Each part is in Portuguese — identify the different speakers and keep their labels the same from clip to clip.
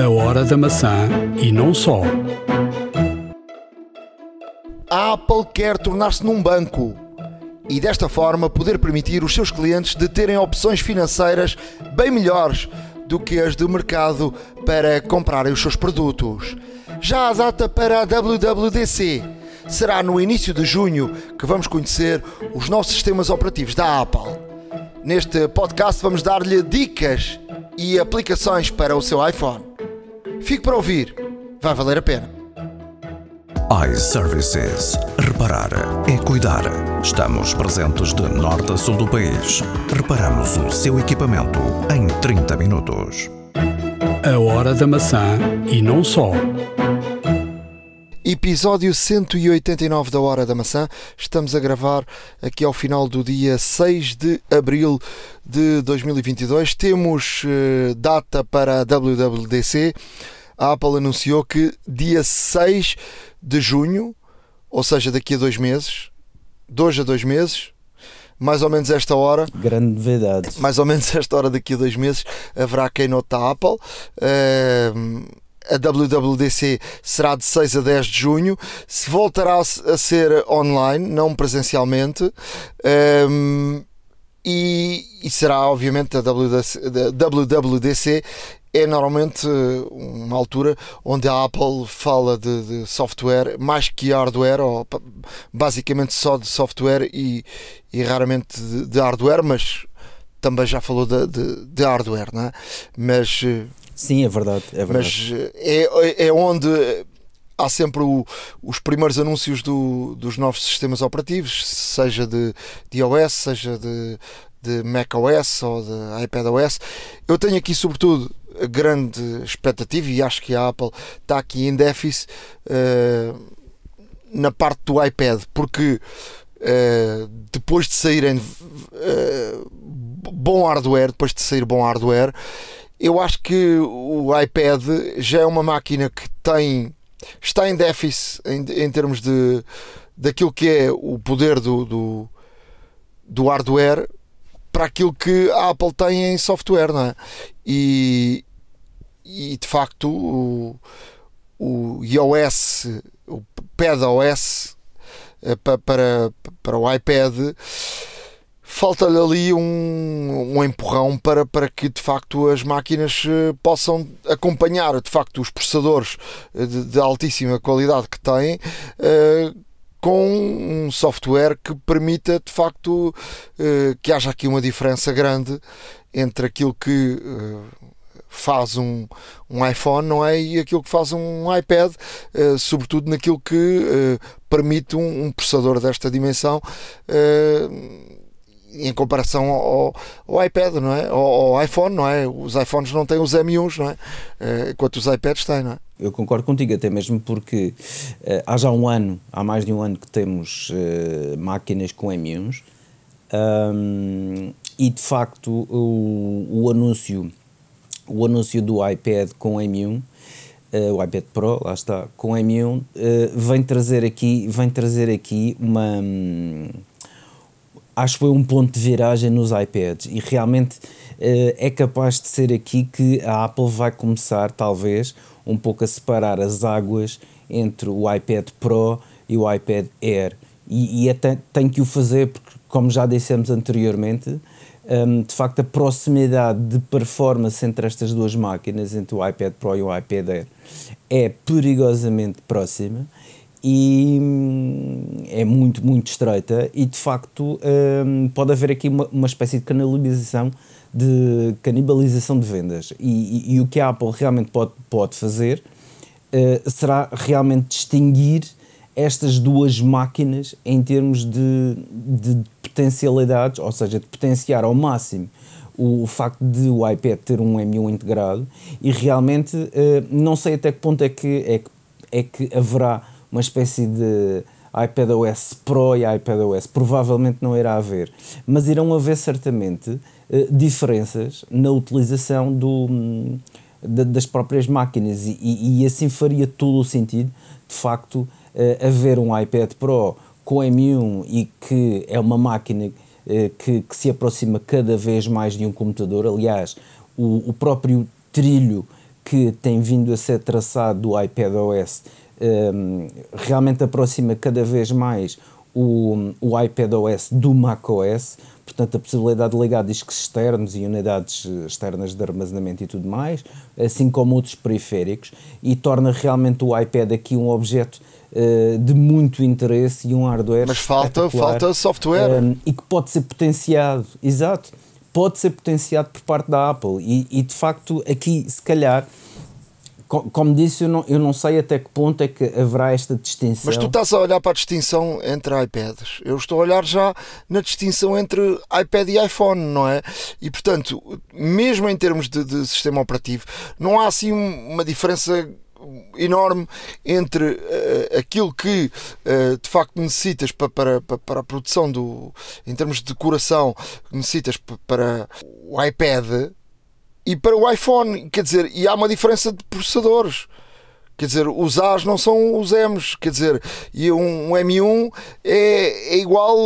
Speaker 1: A hora da maçã e não só.
Speaker 2: A Apple quer tornar-se num banco e desta forma poder permitir os seus clientes de terem opções financeiras bem melhores do que as do mercado para comprarem os seus produtos. Já a data para a WWDC será no início de junho que vamos conhecer os novos sistemas operativos da Apple. Neste podcast vamos dar-lhe dicas e aplicações para o seu iPhone. Fique para ouvir, vai valer a pena.
Speaker 3: iServices. Reparar é cuidar. Estamos presentes de norte a sul do país. Reparamos o seu equipamento em 30 minutos.
Speaker 1: A hora da maçã e não só.
Speaker 2: Episódio 189 da Hora da Maçã. Estamos a gravar aqui ao final do dia 6 de abril de 2022. Temos eh, data para a WWDC. A Apple anunciou que dia 6 de junho, ou seja, daqui a dois meses, dois a dois meses, mais ou menos esta hora,
Speaker 4: Grande novidade.
Speaker 2: mais ou menos esta hora daqui a dois meses haverá a Keynote da Apple. Ehm, a WWDC será de 6 a 10 de junho. Se voltará a se- a ser online, não presencialmente. Ehm, e, e será, obviamente, a WWDC, é normalmente uma altura onde a Apple fala de, de software mais que hardware, ou basicamente só de software e, e raramente de, de hardware, mas também já falou de, de- de hardware, não é? Mas, eh,
Speaker 4: Sim, é verdade. É verdade.
Speaker 2: mas eh, é, é onde há sempre o- os primeiros anúncios do- dos novos sistemas operativos, seja de, de iOS, seja de, de macOS ou de iPadOS. Eu tenho aqui, sobretudo, grande expectativa e acho que a Apple está aqui em déficit eh, na parte do iPad, porque eh, depois de saírem eh, bom hardware, depois de sair bom hardware, eu acho que o iPad já é uma máquina que tem está em déficit em, em termos de daquilo que é o poder do, do, do hardware para aquilo que a Apple tem em software, não é? E, e de facto o, o iOS, o PadOS eh, pa- para, para o iPad falta-lhe ali um, um empurrão para, para que de facto as máquinas eh, possam acompanhar de facto os processadores eh, de, de altíssima qualidade que têm eh, com um software que permita de facto eh, que haja aqui uma diferença grande entre aquilo que eh, faz um, um iPhone não é? e aquilo que faz um iPad, eh, sobretudo naquilo que permite um, um processador desta dimensão em comparação ao, ao iPad, não é? Ao, ao iPhone, não é? Os iPhones não têm os M1s, não é? Eh, enquanto os iPads têm, não é?
Speaker 4: Eu concordo contigo, até mesmo porque eh, há já um ano, há mais de um ano que temos eh, máquinas com M1s ahm, e de facto o, o anúncio o anúncio do iPad com M1 eh, o iPad Pro, lá está, com M1 eh, vem trazer aqui vem trazer aqui uma hum, acho que foi um ponto de viragem nos iPads e realmente eh, é capaz de ser aqui que a Apple vai começar, talvez, um pouco a separar as águas entre o iPad Pro e o iPad Air. E, e até tem que o fazer, porque, como já dissemos anteriormente, hum, de facto, a proximidade de performance entre estas duas máquinas, entre o iPad Pro e o iPad Air, é perigosamente próxima e hum, é muito, muito estreita e de facto hum, pode haver aqui uma, uma espécie de canibalização de canibalização de vendas. E, e- e o que a Apple realmente pode, pode fazer eh, será realmente distinguir estas duas máquinas em termos de, de potencialidades, ou seja, de potenciar ao máximo o, facto de o iPad ter um M1 integrado. E realmente eh, não sei até que ponto é que, é, que, é que haverá uma espécie de iPadOS Pro e iPadOS, provavelmente não irá haver, mas irão haver certamente eh, diferenças na utilização do, hum, da- das próprias máquinas. E, e- e assim faria todo o sentido, de facto, eh, haver um iPad Pro com M1 e que é uma máquina eh, que, que se aproxima cada vez mais de um computador. Aliás, o, o próprio trilho que que tem vindo a ser traçado do iPadOS um, realmente aproxima cada vez mais o, o iPadOS do macOS, portanto a possibilidade de ligar discos externos e unidades externas de armazenamento e tudo mais, assim como outros periféricos, e torna realmente o iPad aqui um objeto uh, de muito interesse e um hardware
Speaker 2: Mas falta, falta software. Um,
Speaker 4: e que pode ser potenciado, exato, pode ser potenciado por parte da Apple. E, e de facto aqui se calhar como disse, eu não, eu não sei até que ponto é que haverá esta distinção.
Speaker 2: Mas tu estás a olhar para a distinção entre iPads. Eu estou a olhar já na distinção entre iPad e iPhone, não é? E portanto, mesmo em termos de, de sistema operativo, não há assim uma diferença enorme entre uh, aquilo que uh, de facto necessitas para, para, para a produção do em termos de decoração necessitas para o iPad e para o iPhone, quer dizer, e há uma diferença de processadores. Quer dizer, os A's não são os M's, quer dizer, e um, um M1 é, é igual,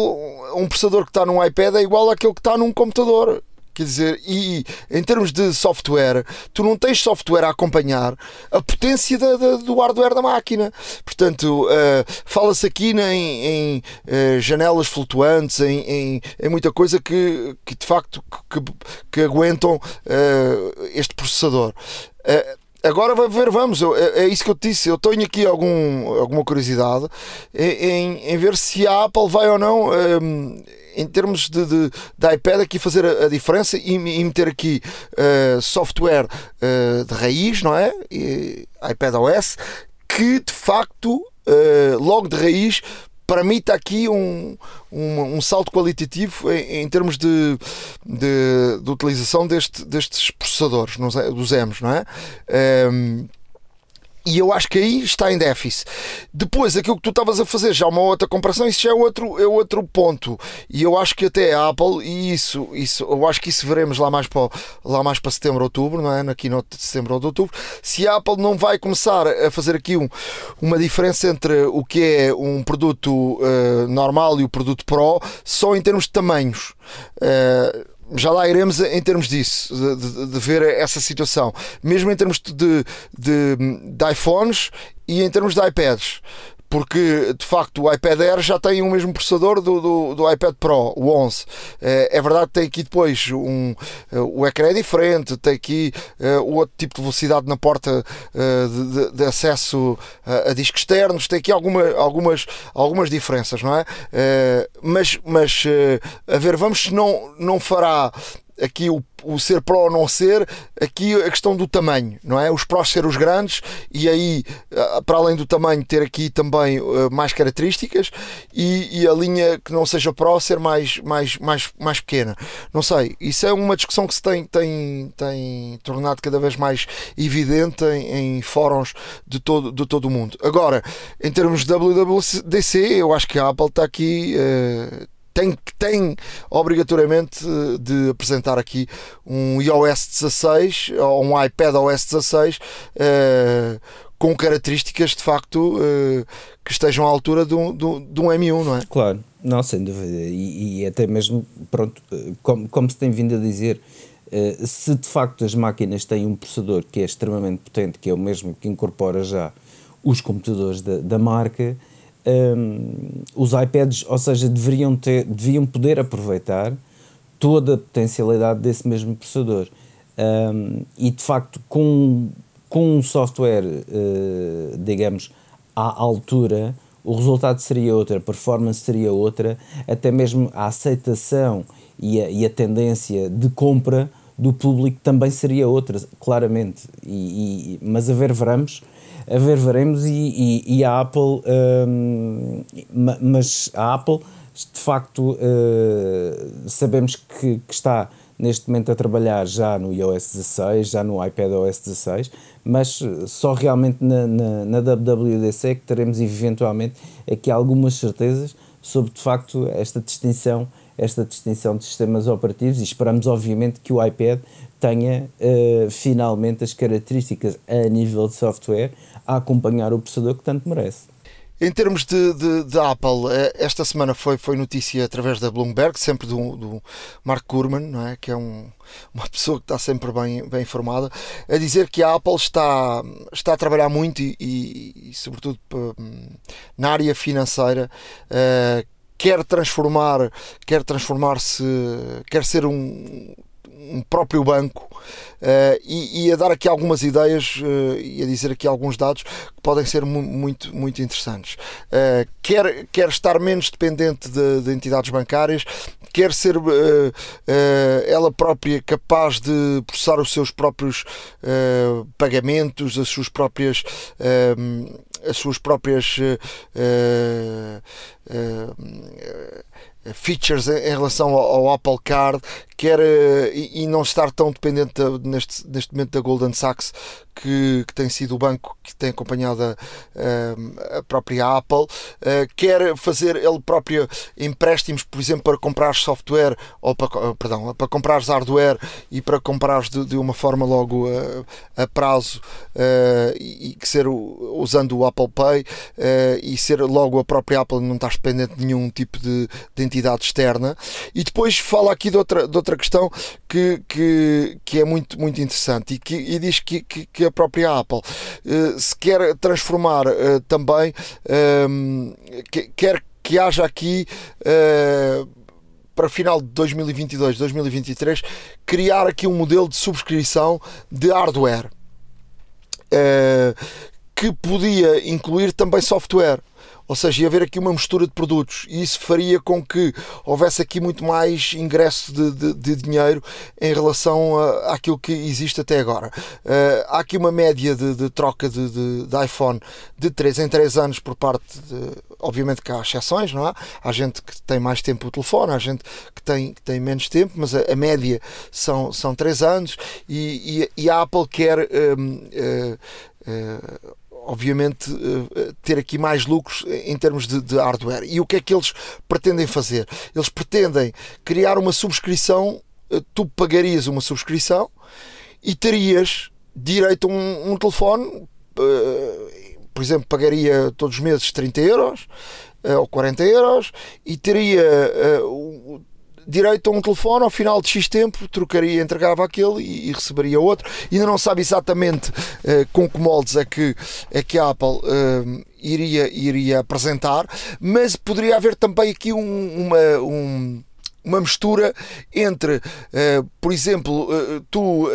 Speaker 2: um processador que está num iPad é igual àquele que está num computador. Quer dizer, e em termos de software, tu não tens software a acompanhar a potência da, da, do hardware da máquina. Portanto, uh, fala-se aqui em, em uh, janelas flutuantes, em, em, em, muita coisa que, que de facto que, que aguentam uh, este processador. Agora vai ver, vamos, é, é, isso que eu te disse. Eu tenho aqui algum, alguma curiosidade em, em ver se a Apple vai ou não em termos de, de, de, iPad aqui fazer a, a diferença e, e, meter aqui uh, software uh, de raiz, não é? E, iPad OS, que de facto, uh, logo de raiz, permite aqui um, um, um salto qualitativo em, em termos de, de, de, utilização deste, destes processadores, dos M's, não é? Um, e eu acho que aí está em déficit. Depois, aquilo que tu estavas a fazer, já uma outra comparação, isso já é outro, é outro ponto. E eu acho que até a Apple, e isso, isso eu acho que isso veremos lá mais para, lá mais para setembro, outubro, não é? Na keynote de setembro ou de outubro, se a Apple não vai começar a fazer aqui um, uma diferença entre o que é um produto uh, normal e o produto Pro, só em termos de tamanhos. Uh, já lá iremos em termos disso, de, de, de, ver essa situação, mesmo em termos de, de, de iPhones e em termos de iPads porque de facto o iPad Air já tem o mesmo processador do, do, do iPad Pro, o 11. É, é verdade que tem aqui depois um, eh, o ecrã é diferente, tem aqui uh, outro tipo de velocidade na porta uh, de, de, acesso a, a, discos externos, tem aqui alguma, algumas, algumas diferenças, não é? Uh, mas mas a ver, vamos se não, não fará aqui o, o ser pró ou não ser, aqui a questão do tamanho, não é? Os prós ser os grandes e aí, ah, para além do tamanho, ter aqui também uh, mais características e, e, a linha que não seja pró ser mais, mais, mais, mais pequena. Não sei, isso é uma discussão que se tem, tem, tem tornado cada vez mais evidente em, em fóruns de todo, de todo o mundo. Agora, em termos de WWDC, eu acho que a Apple está aqui. Uh, tem, tem obrigatoriamente eh, de apresentar aqui um iOS 16 ou um iPad OS 16 uh, com características de facto uh, que estejam à altura de um, de um M1, não é?
Speaker 4: Claro, não, sem dúvida. E, e até mesmo, pronto, como, como se tem vindo a dizer, se de facto as máquinas têm um processador que é extremamente potente, que é o mesmo que incorpora já os computadores da, da marca um, os iPads, ou seja, deveriam, ter, deviam poder aproveitar toda a potencialidade desse mesmo processador. Um, e de facto, com, com um software, uh, digamos, à altura, o resultado seria outro, a performance seria outra, até mesmo a aceitação e a, e a tendência de compra do público também seria outra, claramente. E, e mas a ver, veremos a ver, veremos. E, e, e a Apple, um, mas a Apple, de facto, uh, sabemos que, que, está neste momento a trabalhar já no iOS 16, já no iPadOS 16, mas só realmente na, na, na WWDC é que teremos eventualmente aqui algumas certezas sobre de facto esta distinção esta distinção de sistemas operativos e esperamos obviamente que o iPad tenha uh, finalmente as características a nível de software a acompanhar o processador que tanto merece.
Speaker 2: em termos de, de, de, Apple, eh, esta semana foi, foi notícia através da Bloomberg, sempre do, do Mark Gurman, não é? que é um, uma pessoa que está sempre bem, bem informada, a dizer que a Apple está, está a trabalhar muito e, e, e sobretudo, na área financeira, uh, quer transformar, quer transformar-se, quer ser um, um próprio banco uh, e, e, a dar aqui algumas ideias uh, e a dizer aqui alguns dados que podem ser mu muito, muito interessantes. Uh, quer, quer estar menos dependente de, de entidades bancárias, quer ser ela própria capaz de processar os seus próprios pagamentos, as suas próprias as suas próprias features em relação ao, Apple Card, quer e, e não estar tão dependente de, neste, neste momento da Golden Sachs, que, que tem sido o banco que tem acompanhado a, a própria Apple, quer fazer ele próprio empréstimos, por exemplo, para comprar software ou para, perdão, para comprar hardware e para comprar de, de uma forma logo a, a prazo e, que ser usando o Apple Pay e ser logo a própria Apple não estar dependente de nenhum tipo de, de entidade externa. E depois fala aqui de outra, de outra questão que, que, que é muito, muito interessante e, que, e diz que, que, que a própria Apple uh, se quer transformar uh, também, um, ehm, que, quer que haja aqui. Uh, para final de 2022, 2023, criar aqui um modelo de subscrição de hardware que podia incluir também software ou seja, ia haver aqui uma mistura de produtos e isso faria com que houvesse aqui muito mais ingresso de, de, de dinheiro em relação a, àquilo que existe até agora. Uh, há aqui uma média de, de troca de, iPhone de 3 em 3 anos por parte de. Obviamente que há exceções, não há? Há gente que tem mais tempo o telefone, há gente que tem, que tem menos tempo, mas a, a média são, são 3 anos e, e, e a Apple quer. Um, uh, uh, obviamente, eh, ter aqui mais lucros em termos de, de, hardware. E o que é que eles pretendem fazer? Eles pretendem criar uma subscrição, eh, tu pagarias uma subscrição e terias direito a um, um telefone, eh, por exemplo, pagaria todos os meses 30 euros ou 40 euros e teria direito a um telefone, ao final de X tempo trocaria, entregava aquele e, e receberia outro. Ainda não sabe exatamente uh, com que moldes é que, é que a Apple uh, iria, iria apresentar, mas poderia haver também aqui um, uma. Um, uma mistura entre, uh, por exemplo, tu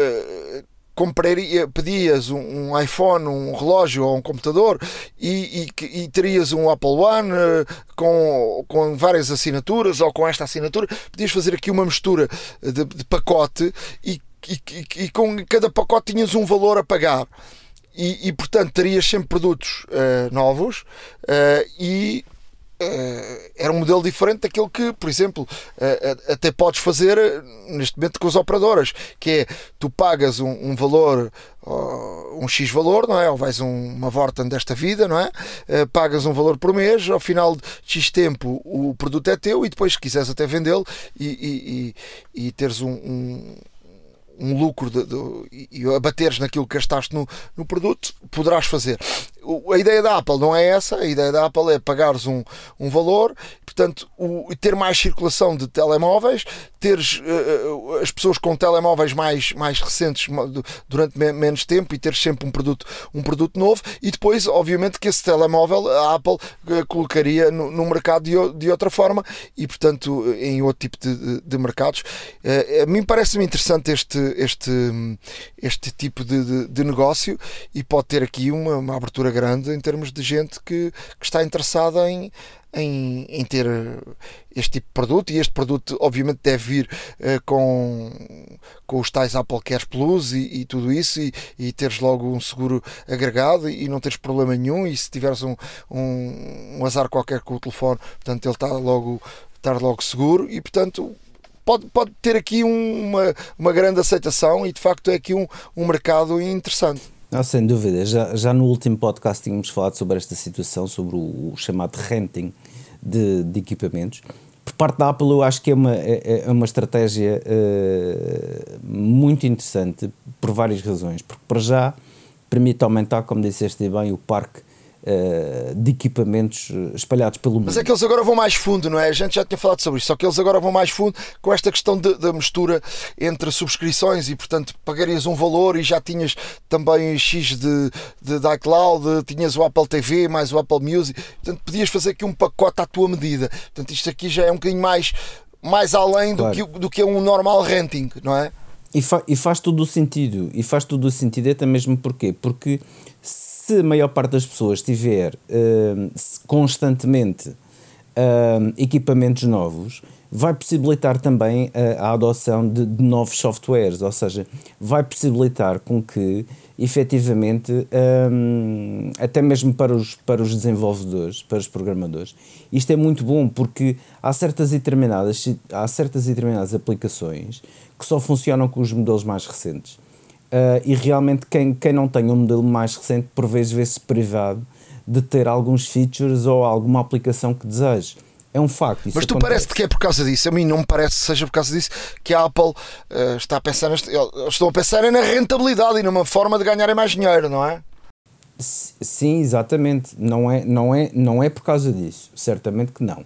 Speaker 2: compraria, pedias um, um, iPhone, um relógio ou um computador e, e, e terias um Apple One uh, com, com várias assinaturas ou com esta assinatura, podias fazer aqui uma mistura de, de pacote e, e, e, com cada pacote tinhas um valor a pagar. E, e portanto terias sempre produtos uh, novos uh, e era um modelo diferente daquele que, por exemplo, uh, até podes fazer neste momento com as operadoras, que é tu pagas um, um valor, um X valor, não é? Ou vais um, uma Vorten desta vida, não é? pagas um valor por mês, ao final de X tempo o produto é teu e depois, se quiseres até vendê-lo e, e, e, e, teres um, um um lucro de, de, e abateres naquilo que gastaste no, no produto, poderás fazer. A ideia da Apple não é essa, a ideia da Apple é pagares um, um valor, portanto, o, ter mais circulação de telemóveis, teres uh, as pessoas com telemóveis mais, mais recentes durante me, menos tempo e teres sempre um produto, um produto novo, e depois, obviamente, que esse telemóvel a Apple uh, colocaria no, no mercado de, de outra forma e, portanto, em outro tipo de, de, de mercados. Uh, a mim parece-me interessante este este, este tipo de, de, de negócio e pode ter aqui uma, uma, abertura grande em termos de gente que, que está interessada em, em, em, ter este tipo de produto. E este produto obviamente deve vir uh, com, com os tais Apple Care Plus e, e tudo isso e, e, teres logo um seguro agregado e, não teres problema nenhum. E se tiveres um, um, um azar qualquer com o telefone, portanto ele está logo, estar logo seguro. E portanto pode, pode ter aqui uma, uma grande aceitação e de facto é aqui um, um mercado interessante.
Speaker 4: Não, sem dúvida. Já, já no último podcast tínhamos falado sobre esta situação, sobre o, o chamado renting de, de, equipamentos. Por parte da Apple, eu acho que é uma, é, é uma estratégia uh, muito interessante por várias razões. Porque, para já, permite aumentar, como disseste bem, o parque uh, de equipamentos espalhados pelo mundo.
Speaker 2: Mas é que eles agora vão mais fundo, não é? A gente já tinha falado sobre isso, só que eles agora vão mais fundo com esta questão da mistura entre subscrições e, portanto, pagarias um valor e já tinhas também X de, de, de iCloud, tinhas o Apple TV mais o Apple Music, portanto, podias fazer aqui um pacote à tua medida. Portanto, isto aqui já é um bocadinho mais, mais além claro. do, que, do que um normal renting, não é?
Speaker 4: E, fa e faz todo o sentido, e faz todo o sentido até mesmo porquê? Porque se a maior parte das pessoas tiver uh, constantemente uh, equipamentos novos, vai possibilitar também a, a adoção de, de, novos softwares, ou seja, vai possibilitar com que efetivamente um, até mesmo para os, para os desenvolvedores, para os programadores, isto é muito bom porque há certas determinadas, há certas determinadas aplicações que só funcionam com os modelos mais recentes. Uh, e realmente quem, quem não tem um modelo mais recente por vezes vê-se privado de ter alguns features ou alguma aplicação que deseje. É um facto.
Speaker 2: Mas tu parece-te que é por causa disso. A mim não me parece que seja por causa disso que a Apple uh, está a pensar. Neste, eles estão a pensar na rentabilidade e numa forma de ganharem mais dinheiro, não é?
Speaker 4: Sim, exatamente. Não é, não, é, não é por causa disso. Certamente que não.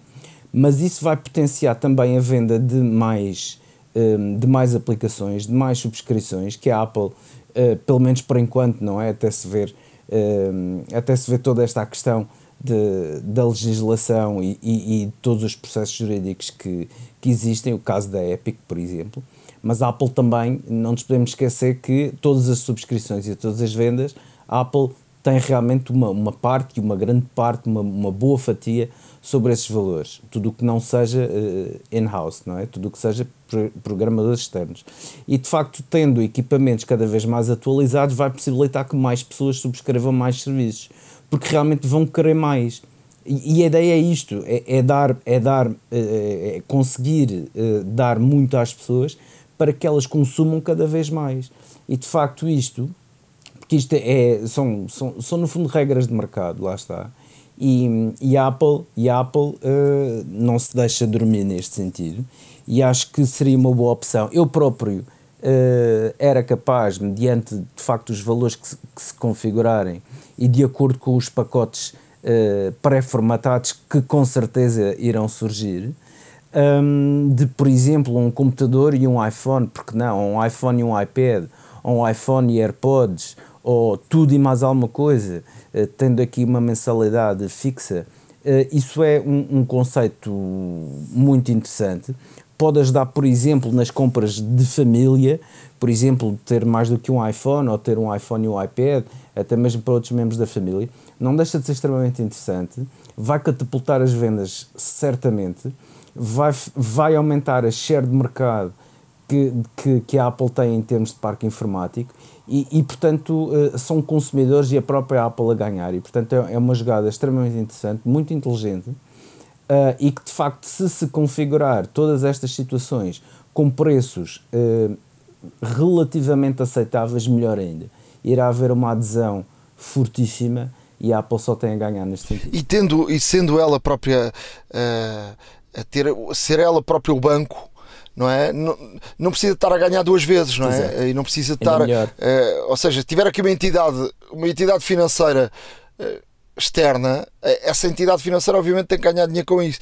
Speaker 4: Mas isso vai potenciar também a venda de mais Hum, de mais aplicações, de mais subscrições que a Apple, uh, pelo menos por enquanto, não é? Até se ver, uh, até se ver toda esta questão de, da legislação e, e, e, todos os processos jurídicos que, que existem, o caso da Epic, por exemplo. Mas a Apple também, não nos podemos esquecer que todas as subscrições e todas as vendas, a Apple tem realmente uma, uma parte, uma grande parte, uma, uma boa fatia sobre esses valores. Tudo o que não seja uh, in-house, não é? Tudo o que seja programadores externos. E de facto, tendo equipamentos cada vez mais atualizados, vai possibilitar que mais pessoas subscrevam mais serviços, porque realmente vão querer mais. E, e a ideia é isto: é, é dar, é dar, é, é conseguir dar muito às pessoas para que elas consumam cada vez mais. E de facto, isto porque isto é, são, são, são no fundo regras de mercado, lá está. E, e a Apple, e a Apple uh, não se deixa dormir neste sentido e acho que seria uma boa opção. Eu próprio uh, era capaz, mediante de facto os valores que se, que se configurarem e de acordo com os pacotes uh, pré-formatados que com certeza irão surgir, um, de por exemplo um computador e um iPhone, porque não, um iPhone e um iPad, um iPhone e AirPods, ou tudo e mais alguma coisa, uh, tendo aqui uma mensalidade fixa, uh, isso é um, um, conceito muito interessante. Pode ajudar, por exemplo, nas compras de família, por exemplo, ter mais do que um iPhone, ou ter um iPhone e um iPad, até mesmo para outros membros da família. Não deixa de ser extremamente interessante, vai catapultar as vendas certamente, vai, vai aumentar a share de mercado que, que, que a Apple tem em termos de parque informático e, e, portanto uh, são consumidores e a própria Apple a ganhar e portanto é, é uma jogada extremamente interessante, muito inteligente uh, e que de facto se se configurar todas estas situações com preços uh, relativamente aceitáveis, melhor ainda. Irá haver uma adesão fortíssima e a Apple só tem a ganhar neste sentido.
Speaker 2: E, tendo, e sendo ela própria a ter, ser ela própria o banco não é? Não, não precisa estar a ganhar duas vezes, não é? Exato. E não precisa estar. Uh, ou seja, se tiver aqui uma entidade, uma entidade financeira. Uh, externa, eh, essa entidade financeira obviamente tem que ganhar dinheiro com isso.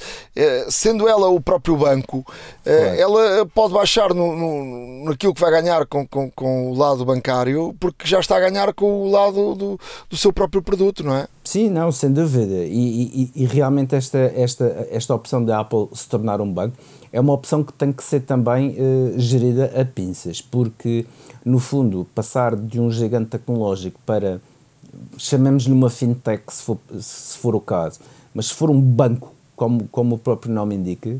Speaker 2: Sendo ela o próprio banco, claro. ela pode baixar no, no, naquilo que vai ganhar com, com, com, o lado bancário, porque já está a ganhar com o lado do, do seu próprio produto, não é?
Speaker 4: Sim, não, sem dúvida. E, e, e realmente esta, esta, esta opção da Apple se tornar um banco é uma opção que tem que ser também uh, gerida a pinças, porque, no fundo, passar de um gigante tecnológico para, chamemos-lhe uma fintech, se for, se for o caso, mas se for um banco, como, como o próprio nome indica,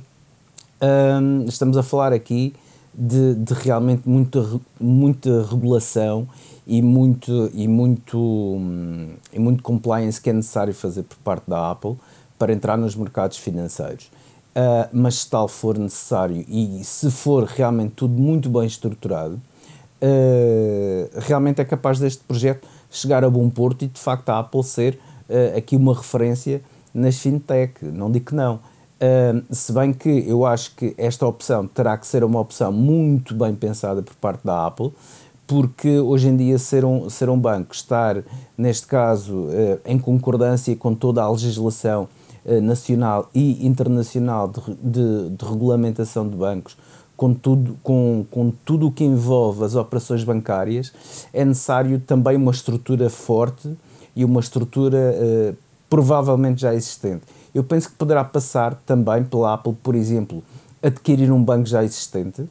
Speaker 4: um, estamos a falar aqui de, de, realmente muita, muita regulação e muito, e, muito, um, e muito compliance que é necessário fazer por parte da Apple para entrar nos mercados financeiros. Uh, mas se tal for necessário e se for realmente tudo muito bem estruturado, uh, realmente é capaz deste projeto chegar a bom porto e de facto a Apple ser uh, aqui uma referência nas fintech. Não digo que não. se bem que eu acho que esta opção terá que ser uma opção muito bem pensada por parte da Apple, porque hoje em dia ser um, ser um banco, estar, neste caso, em concordância com toda a legislação nacional e internacional de, de, de, regulamentação de bancos, com tudo, com, com tudo o que envolve as operações bancárias, é necessário também uma estrutura forte e uma estrutura eh, provavelmente já existente. Eu penso que poderá passar também pela Apple, por exemplo, adquirir um banco já existente,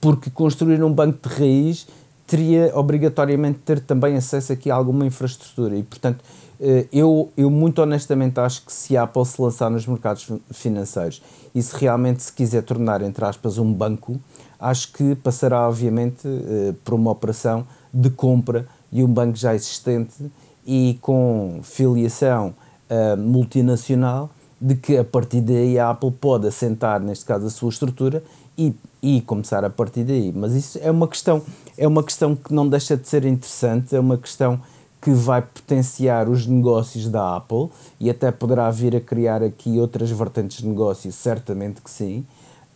Speaker 4: porque construir um banco de raiz teria obrigatoriamente ter também acesso aqui a alguma infraestrutura e, portanto, eh, eu, eu muito honestamente acho que se a Apple se lançar nos mercados financeiros e se realmente se quiser tornar, entre aspas, um banco, acho que passará obviamente eh, por uma operação de compra de um banco já existente e com filiação uh, multinacional de que a partir daí a Apple pode assentar, neste caso, a sua estrutura e, e começar a partir daí. Mas isso é uma questão, é uma questão que não deixa de ser interessante, é uma questão que vai potenciar os negócios da Apple e até poderá vir a criar aqui outras vertentes de negócio, certamente que sim.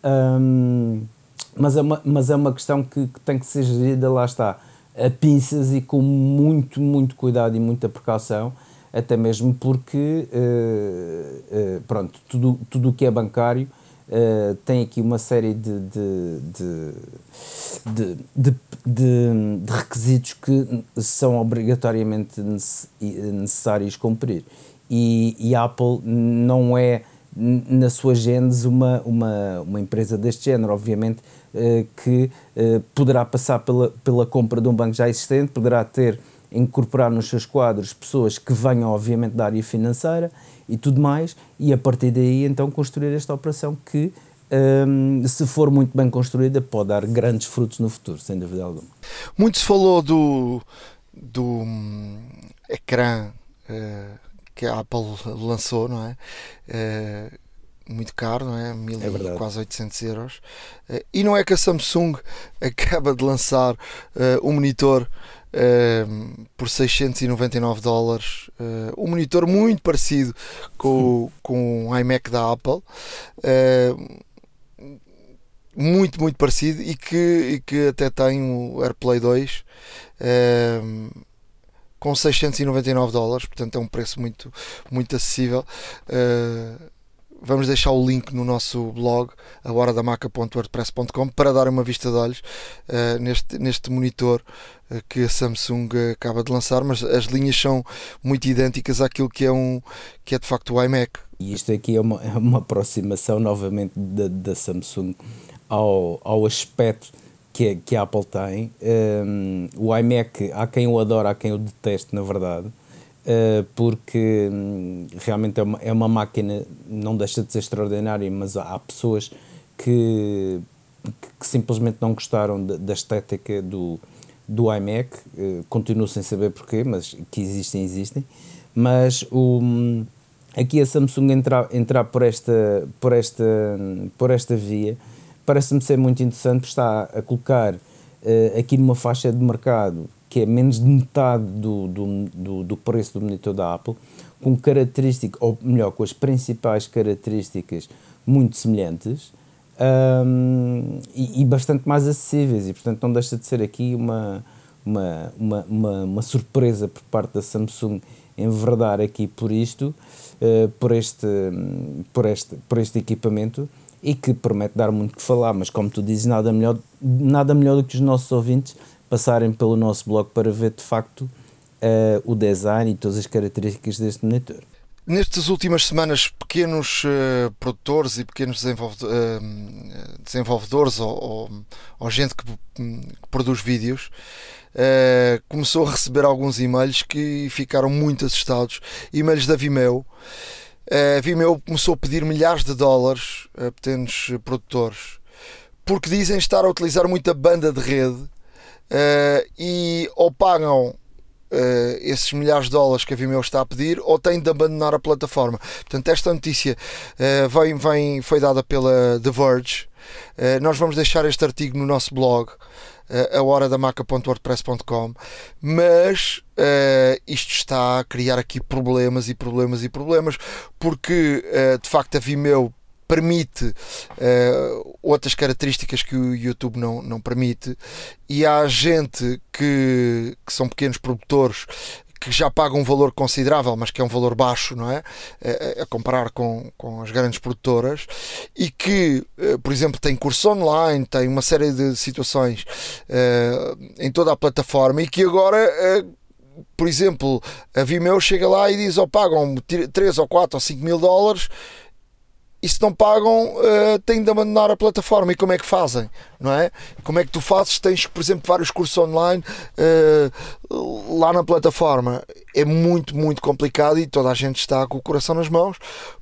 Speaker 4: Um, mas, é uma, mas é uma questão que, que tem que ser gerida, lá está, a pinças e com muito, muito cuidado e muita precaução, até mesmo porque uh, uh, pronto, tudo, tudo o que é bancário uh, tem aqui uma série de, de, de, de, de requisitos que são obrigatoriamente necessários cumprir. E, e a Apple não é, na sua gênese, uma, uma, uma empresa deste género. Obviamente que poderá passar pela, pela compra de um banco já existente, poderá ter incorporar nos seus quadros pessoas que venham, obviamente, da área financeira e tudo mais, e a partir daí então construir esta operação que, um, se for muito bem construída, pode dar grandes frutos no futuro, sem dúvida alguma.
Speaker 2: Muito se falou do, do um, ecrã uh, que a Apple lançou, não é? Uh, muito caro, não é? Mil é quase 800 euros. Uh, e não é que a Samsung acaba de lançar um monitor uh, por 699 dólares. Uh, um monitor muito parecido com, com o iMac da Apple. Uh, muito, muito parecido e que, e que até tem o AirPlay 2 com 699 dólares, portanto é um preço muito, muito acessível. Uh, vamos deixar o link no nosso blog, ahoradamaca.wordpress.com, para dar uma vista de olhos uh, neste, neste monitor uh, que a Samsung acaba de lançar, mas as linhas são muito idênticas àquilo que é, um, que é de facto o iMac.
Speaker 4: E isto aqui é uma, é uma aproximação novamente da Samsung ao, ao aspecto que, que a Apple tem. Um, o iMac, há quem o adora, há quem o deteste, na verdade. Uh, porque um, realmente é uma, é uma máquina, não deixa de ser extraordinária, mas há, pessoas que, que, simplesmente não gostaram da, da estética do, do iMac, uh, continuo sem saber porquê, mas que existem, existem. Mas o, um, aqui a Samsung entrar, entrar por, esta, por, esta, por esta via parece-me ser muito interessante, está a colocar uh, aqui numa faixa de mercado que é menos de metade do, do, do, do preço do monitor da Apple, com características, ou melhor, com as principais características muito semelhantes um, e, e, bastante mais acessíveis, e portanto não deixa de ser aqui uma, uma, uma, uma, uma surpresa por parte da Samsung enverdar aqui por isto, uh, por, este, por, este, por este equipamento e que promete dar muito que falar, mas como tu dizes, nada melhor, nada melhor do que os nossos ouvintes passarem pelo nosso blog para ver de facto uh, o design e todas as características deste monitor.
Speaker 2: Nestas últimas semanas, pequenos uh, produtores e pequenos uh, desenvolvedores ou, ou, ou, gente que, que produz vídeos uh, começou a receber alguns e-mails que ficaram muito assustados. E-mails da Vimeo. A Vimeo começou a pedir milhares de dólares a pequenos produtores porque dizem estar a utilizar muita banda de rede uh, e ou pagam Uh, esses milhares de dólares que a Vimeo está a pedir ou têm de abandonar a plataforma. Portanto, esta notícia uh, vem, vem, foi dada pela The Verge. Uh, nós vamos deixar este artigo no nosso blog, uh, ahoradamaca.wordpress.com, mas isto está a criar aqui problemas e problemas e problemas, porque de facto a Vimeo permite uh, outras características que o YouTube não, não permite, e há gente que, que são pequenos produtores que já pagam um valor considerável, mas que é um valor baixo, não é? A, a comparar com, com as grandes produtoras, e que, uh, por exemplo, tem curso online, tem uma série de situações em toda a plataforma e que agora por exemplo, a Vimeo chega lá e diz: ou oh, pagam 3 ou 4 ou 5 mil dólares e se não pagam, uh, têm de abandonar a plataforma. E como é que fazem? Não é? Como é que tu fazes? Tens, por exemplo, vários cursos online uh, lá na plataforma. É muito, muito complicado e toda a gente está com o coração nas mãos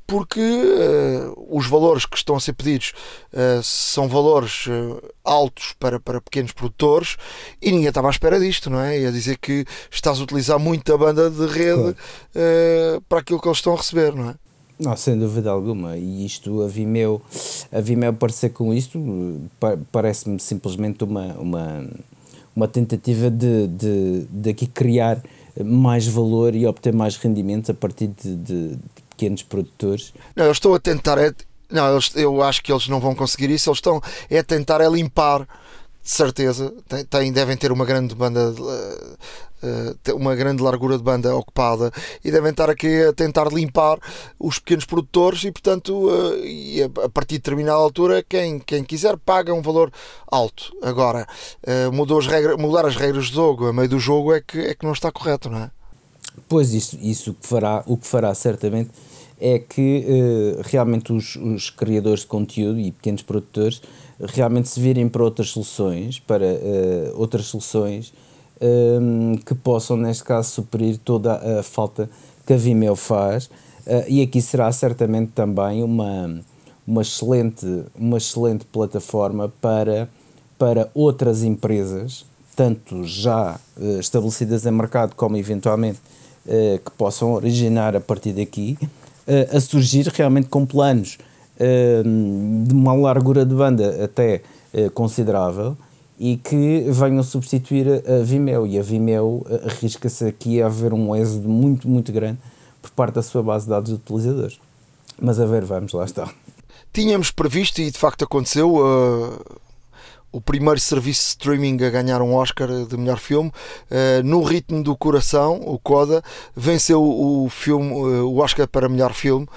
Speaker 2: porque uh, os valores que estão a ser pedidos são valores altos para, para pequenos produtores e ninguém estava à espera disto, não é? E a dizer que estás a utilizar muito a banda de rede para aquilo que eles estão a receber, não é?
Speaker 4: Não, sem dúvida alguma. E isto, a Vimeo, a Vimeo aparecer com isto, parece-me simplesmente uma, uma, uma tentativa de, de, de aqui criar mais valor e obter mais rendimentos a partir de, de, de pequenos produtores.
Speaker 2: Não, eu estou a tentar. É, não, eles, eu acho que eles não vão conseguir isso. Eles estão é a tentar é limpar de certeza, tem, devem ter uma grande banda, uh, uma grande largura de banda ocupada e devem estar aqui a tentar limpar os pequenos produtores e, portanto, uh, e a, partir de determinada altura, quem, quem quiser paga um valor alto. Agora, mudou as regras, mudar as regras do jogo a meio do jogo é que, é que não está correto, não é?
Speaker 4: Pois, isso, isso que fará, o que fará certamente é que realmente os, os criadores de conteúdo e pequenos produtores realmente se virem para outras soluções, para uh, outras soluções um, ehm, que possam, neste caso, suprir toda a falta que a Vimeo faz. Uh, e aqui será certamente também uma, uma, excelente, uma excelente plataforma para, para outras empresas, tanto já uh, estabelecidas em mercado como eventualmente que possam originar a partir daqui, a surgir realmente com planos de uma largura de banda até eh, considerável e que venham substituir a Vimeo. E a Vimeo eh, arrisca-se aqui a haver um êxodo muito, muito grande por parte da sua base de dados de utilizadores. Mas a ver, vamos, lá está.
Speaker 2: Tínhamos previsto, e de facto aconteceu, uh, o primeiro serviço de streaming a ganhar um Oscar de melhor filme. Uh, no ritmo do coração, o Coda venceu o filme, uh, o Oscar para melhor filme.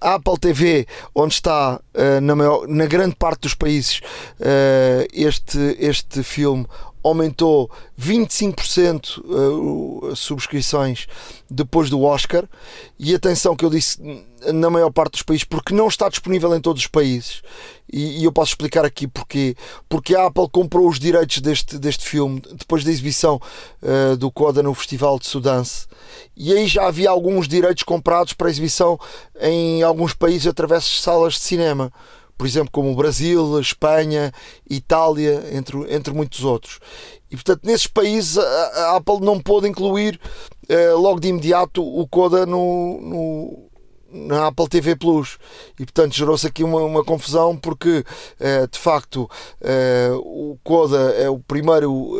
Speaker 2: A Apple TV, onde está na, maior, na grande parte dos países este, este filme aumentou 25% uh, as subscrições depois do Oscar. E atenção que eu disse na maior parte dos países, porque não está disponível em todos os países. E, e eu posso explicar aqui porquê. Porque a Apple comprou os direitos deste, deste filme depois da exibição uh, do Coda no Festival de Sudance. E aí já havia alguns direitos comprados para exibição em alguns países através de salas de cinema por exemplo, como o Brasil, Espanha, Itália, entre, entre muitos outros. E portanto, nesses países a, Apple não pôde incluir uh, logo de imediato o Coda no, no na Apple TV Plus e portanto gerou-se aqui uma, uma confusão porque uh, de facto uh, o Coda é o primeiro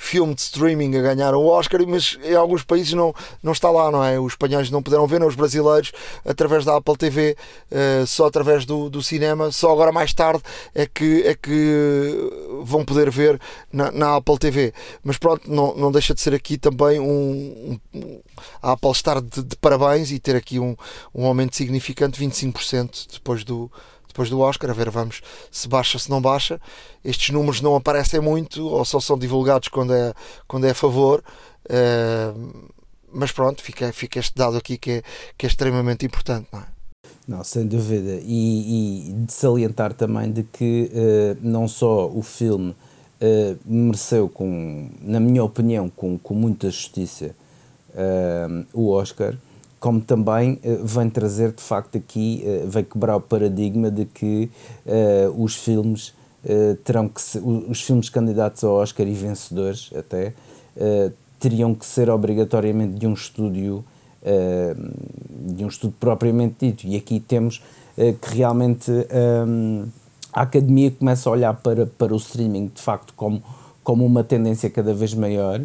Speaker 2: filme de streaming a ganhar o Oscar, mas em alguns países não, não está lá, não é? Os espanhóis não puderam ver, não os brasileiros, através da Apple TV, uh, eh, só através do, do cinema, só agora mais tarde é que, é que vão poder ver na, na Apple TV. Mas pronto, não, não deixa de ser aqui também um, um a Apple estar de, de, parabéns e ter aqui um, um aumento significante, 25% depois do, depois do Oscar, a ver, vamos se baixa, se não baixa. Estes números não aparecem muito ou só são divulgados quando é, quando é a favor. Uh, mas pronto, fica, fica este dado aqui que é, que é extremamente importante, não é?
Speaker 4: Não, sem dúvida. E, e de salientar também de que uh, não só o filme uh, mereceu, com, na minha opinião, com, com muita justiça, o Oscar, como também uh, vem trazer de facto aqui, uh, vem quebrar o paradigma de que uh, os filmes terão que ser, os filmes candidatos ao Oscar e vencedores até teriam que ser obrigatoriamente de um estúdio de um estudo propriamente dito. E aqui temos que realmente um, a academia começa a olhar para, para o streaming de facto como, como uma tendência cada vez maior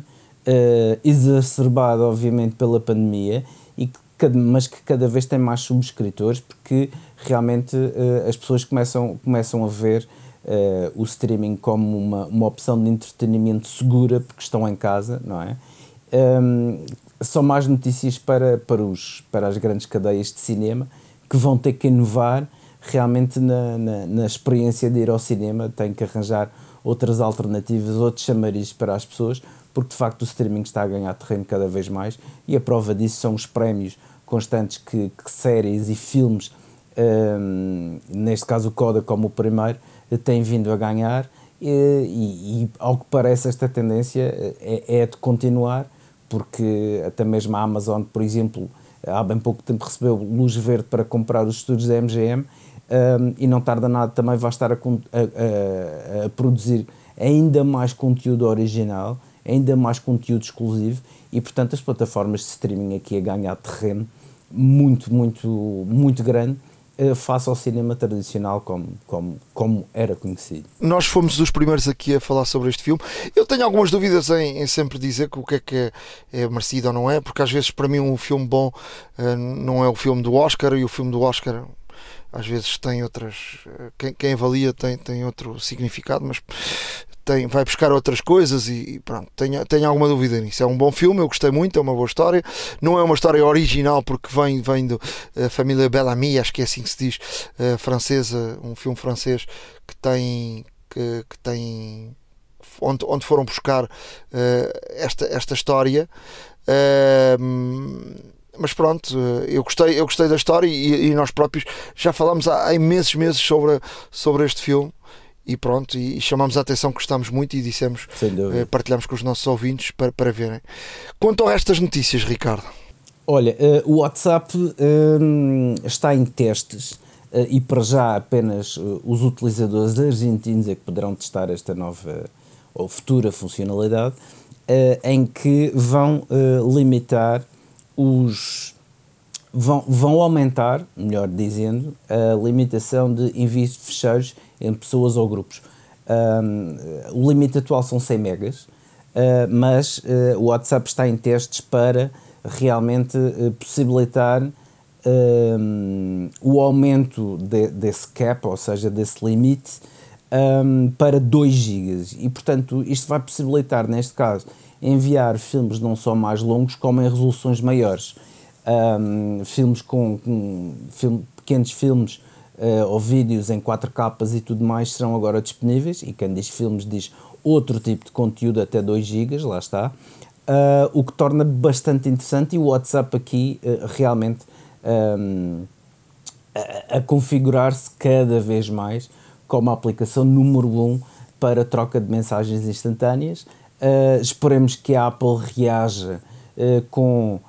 Speaker 4: exacerbada obviamente pela pandemia e que mas que cada vez tem mais subscritores porque realmente uh, as pessoas começam, começam a ver uh, o streaming como uma, uma opção de entretenimento segura porque estão em casa, não é? Um, são mais notícias para, para, os, para as grandes cadeias de cinema que vão ter que inovar realmente na, na, na experiência de ir ao cinema, têm que arranjar outras alternativas, outros chamarizes para as pessoas, porque de facto o streaming está a ganhar terreno cada vez mais e a prova disso são os prémios constantes que, que séries e filmes, um, neste caso o Coda como o primeiro, têm vindo a ganhar e, e, e ao que parece esta tendência é, é de continuar porque até mesmo a Amazon, por exemplo, há bem pouco tempo recebeu luz verde para comprar os estúdios da MGM um, e não tarda nada também vai estar a, a, a, a, produzir ainda mais conteúdo original, ainda mais conteúdo exclusivo e portanto as plataformas de streaming aqui a ganhar terreno muito, muito, muito grande eh, face ao cinema tradicional como, como, como era conhecido.
Speaker 2: Nós fomos os primeiros aqui a falar sobre este filme. Eu tenho algumas dúvidas em, em sempre dizer que o que é que é, é, merecido ou não é, porque às vezes para mim um filme bom uh, não é o filme do Oscar e o filme do Oscar às vezes tem outras. Eh, quem, quem avalia tem, tem outro significado, mas tem, vai buscar outras coisas e, pronto, tenho, tenho alguma dúvida nisso. É um bom filme, eu gostei muito, é uma boa história. Não é uma história original porque vem, vem da uh, família Bellamy, acho que é assim que se diz, uh, francesa, um filme francês que tem. que, que tem onde, onde foram buscar uh, esta, esta história. Uh, mas pronto, eu gostei, eu gostei da história e, e nós próprios já falámos há, há imensos meses sobre, sobre este filme e pronto, e, chamámos a atenção que gostámos muito e dissemos, eh, partilhamos com os nossos ouvintes para, para verem. Quanto ao resto das notícias, Ricardo?
Speaker 4: Olha, uh, o WhatsApp uh, está em testes uh, e para já apenas os utilizadores argentinos é que poderão testar esta nova ou futura funcionalidade em que vão limitar os vão, vão aumentar, melhor dizendo, a limitação de envios de fecheiros entre pessoas ou grupos. Um, o limite atual são 100 megas, uh, mas uh, o WhatsApp está em testes para realmente uh, possibilitar o aumento de, desse cap, ou seja, desse limite, um, para 2 GB. E, portanto, isto vai possibilitar, neste caso, enviar filmes não só mais longos, como em resoluções maiores. Um, filmes com, com pequenos filmes uh, ou vídeos em 4 capas e tudo mais serão agora disponíveis. E quem diz filmes diz outro tipo de conteúdo até 2 GB, lá está. Uh, o que torna bastante interessante e o WhatsApp aqui uh, realmente um, a, a configurar-se cada vez mais como a aplicação número 1 um para troca de mensagens instantâneas. Uh, esperemos que a Apple reaja com,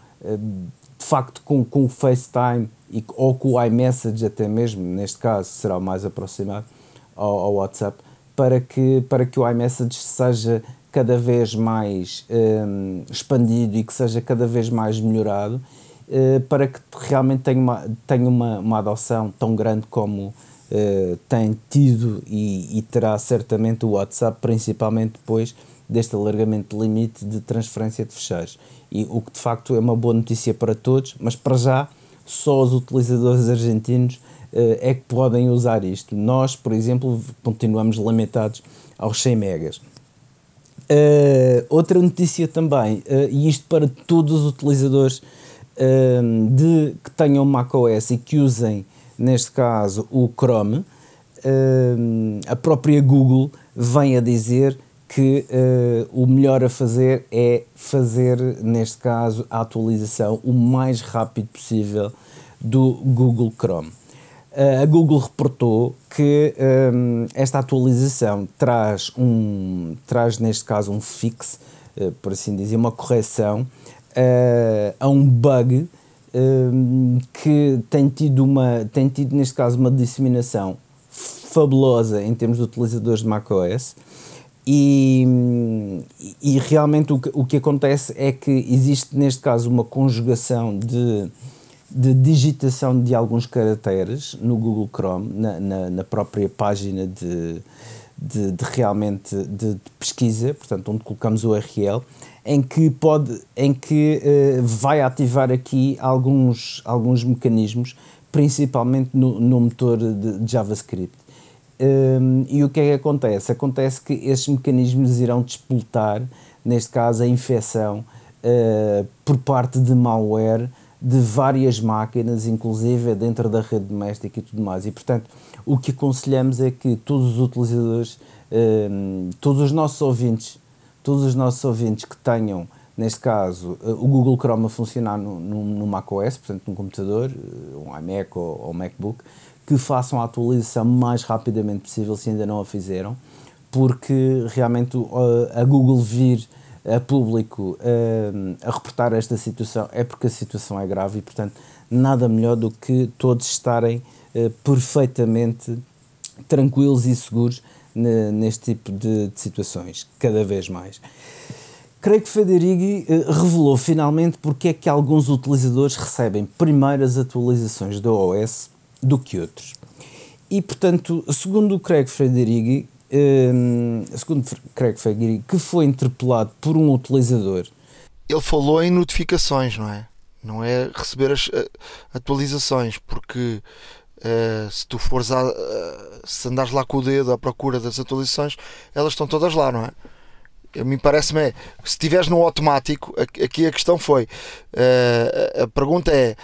Speaker 4: de facto, com, com o FaceTime e, ou com o iMessage até mesmo, neste caso será mais aproximado ao, ao WhatsApp, para que, para que o iMessage seja cada vez mais um, expandido e que seja cada vez mais melhorado, uh, para que realmente tenha uma, tenha uma, uma adoção tão grande como uh, tem tido e, e, terá certamente o WhatsApp, principalmente depois deste alargamento de limite de transferência de fecheiros. E o que de facto é uma boa notícia para todos, mas para já só os utilizadores argentinos uh, é que podem usar isto. Nós, por exemplo, continuamos limitados aos 100 megas. Uh, outra notícia também, uh, e isto para todos os utilizadores de, que tenham macOS e que usem, neste caso, o Chrome, a própria Google vem a dizer que uh, o melhor a fazer é fazer, neste caso, a atualização o mais rápido possível do Google Chrome. Uh, a Google reportou que um, eh, esta atualização traz, um, traz, neste caso, um fix, uh, por assim dizer, uma correção a um bug que tem tido, uma, tem tido, neste caso, uma disseminação fabulosa em termos de utilizadores de macOS e, e realmente o que, o que acontece é que existe neste caso uma conjugação de, de digitação de alguns caracteres no Google Chrome, na, na, na própria página de, de, de realmente de, de, pesquisa, portanto, onde colocamos o URL, em que pode, em que uh, vai ativar aqui alguns, alguns mecanismos, principalmente no, no motor de, de JavaScript. Um, e o que é que acontece? Acontece que esses mecanismos irão despoltar, neste caso, a infecção uh, por parte de malware de várias máquinas, inclusive dentro da rede doméstica e tudo mais. E, portanto, o que aconselhamos é que todos os utilizadores, um, todos os nossos ouvintes, todos os nossos ouvintes que tenham, neste caso, uh, o Google Chrome a funcionar no, no, no macOS, portanto, num computador, uh, um iMac ou, ou MacBook, que façam a atualização mais rapidamente possível, se ainda não a fizeram, porque realmente a Google vir a público a reportar esta situação é porque a situação é grave e, portanto, nada melhor do que todos estarem eh, perfeitamente tranquilos e seguros neste tipo de, de situações, cada vez mais. Creio que Federighi eh, revelou finalmente porque é que alguns utilizadores recebem primeiras atualizações do OS do que outros. E, portanto, segundo o Craig Federighi, um, segundo Craig Federighi, que foi interpelado por um utilizador...
Speaker 2: Ele falou em notificações, não é? Não é receber as uh, atualizações, porque uh, se tu fores a, uh, se andares lá com o dedo à procura das atualizações, elas estão todas lá, não é? A mim parece-me, é, se estiveres no automático, aqui a questão foi, a pergunta é,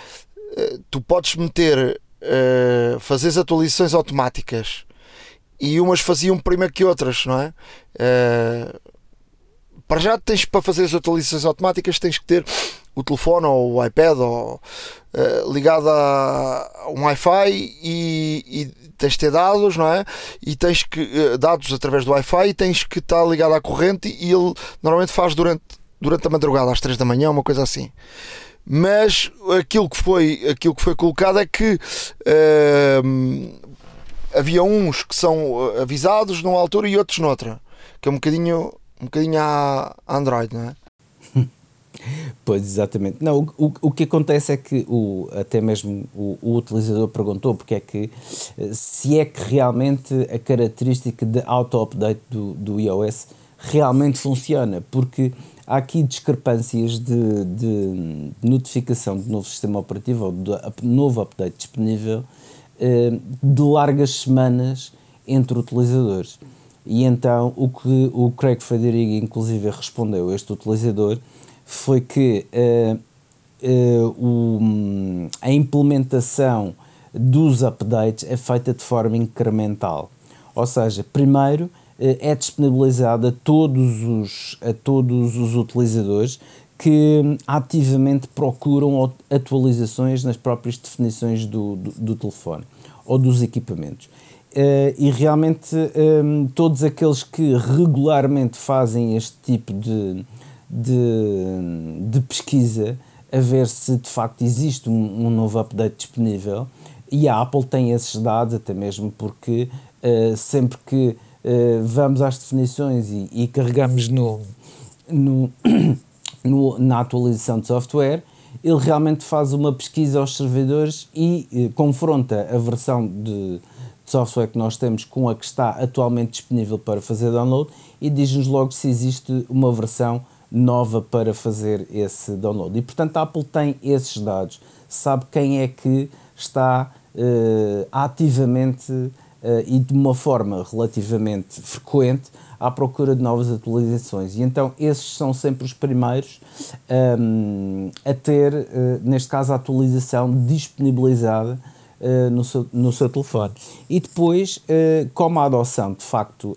Speaker 2: tu podes meter uh, fazer as atualizações automáticas e umas faziam primeiro que outras, não é? Uh, para já tens para fazer as atualizações automáticas tens que ter o telefone ou o iPad ou, uh, ligado a, um Wi-Fi e, e, tens de ter dados, não é? E tens que uh, dados através do Wi-Fi e tens que estar ligado à corrente e ele normalmente faz durante, durante a madrugada às 3 da manhã, uma coisa assim mas aquilo que foi, aquilo que foi colocado é que uh, havia uns que são avisados numa altura e outros noutra, que é um bocadinho, um bocadinho a Android, não é?
Speaker 4: Pois, exatamente. Não, o, o, o que acontece é que o, até mesmo o, o, utilizador perguntou porque é que se é que realmente a característica de auto-update do, do iOS realmente funciona, porque há aqui discrepâncias de, de notificação de novo sistema operativo ou de novo update disponível eh, de largas semanas entre utilizadores. E então o que o Craig Federighi inclusive respondeu a este utilizador foi que uh, uh, o, a implementação dos updates é feita de forma incremental. Ou seja, primeiro é disponibilizada a todos os, a todos os utilizadores que ativamente procuram atualizações nas próprias definições do, do, do telefone ou dos equipamentos. Uh, e realmente um, todos aqueles que regularmente fazem este tipo de, de, de, pesquisa a ver se de facto existe um, um, novo update disponível e a Apple tem esses dados até mesmo porque uh, sempre que eh, vamos às definições e, e carregamos no, no, no, na atualização de software, ele realmente faz uma pesquisa aos servidores e eh, confronta a versão de, de, software que nós temos com a que está atualmente disponível para fazer download e diz-nos logo se existe uma versão nova para fazer esse download. E portanto a Apple tem esses dados, sabe quem é que está uh, ativamente e de uma forma relativamente frequente à procura de novas atualizações. E então esses são sempre os primeiros um, ehm, a ter, uh, neste caso, a atualização disponibilizada uh, no, seu, no seu telefone. E depois, como a adoção de facto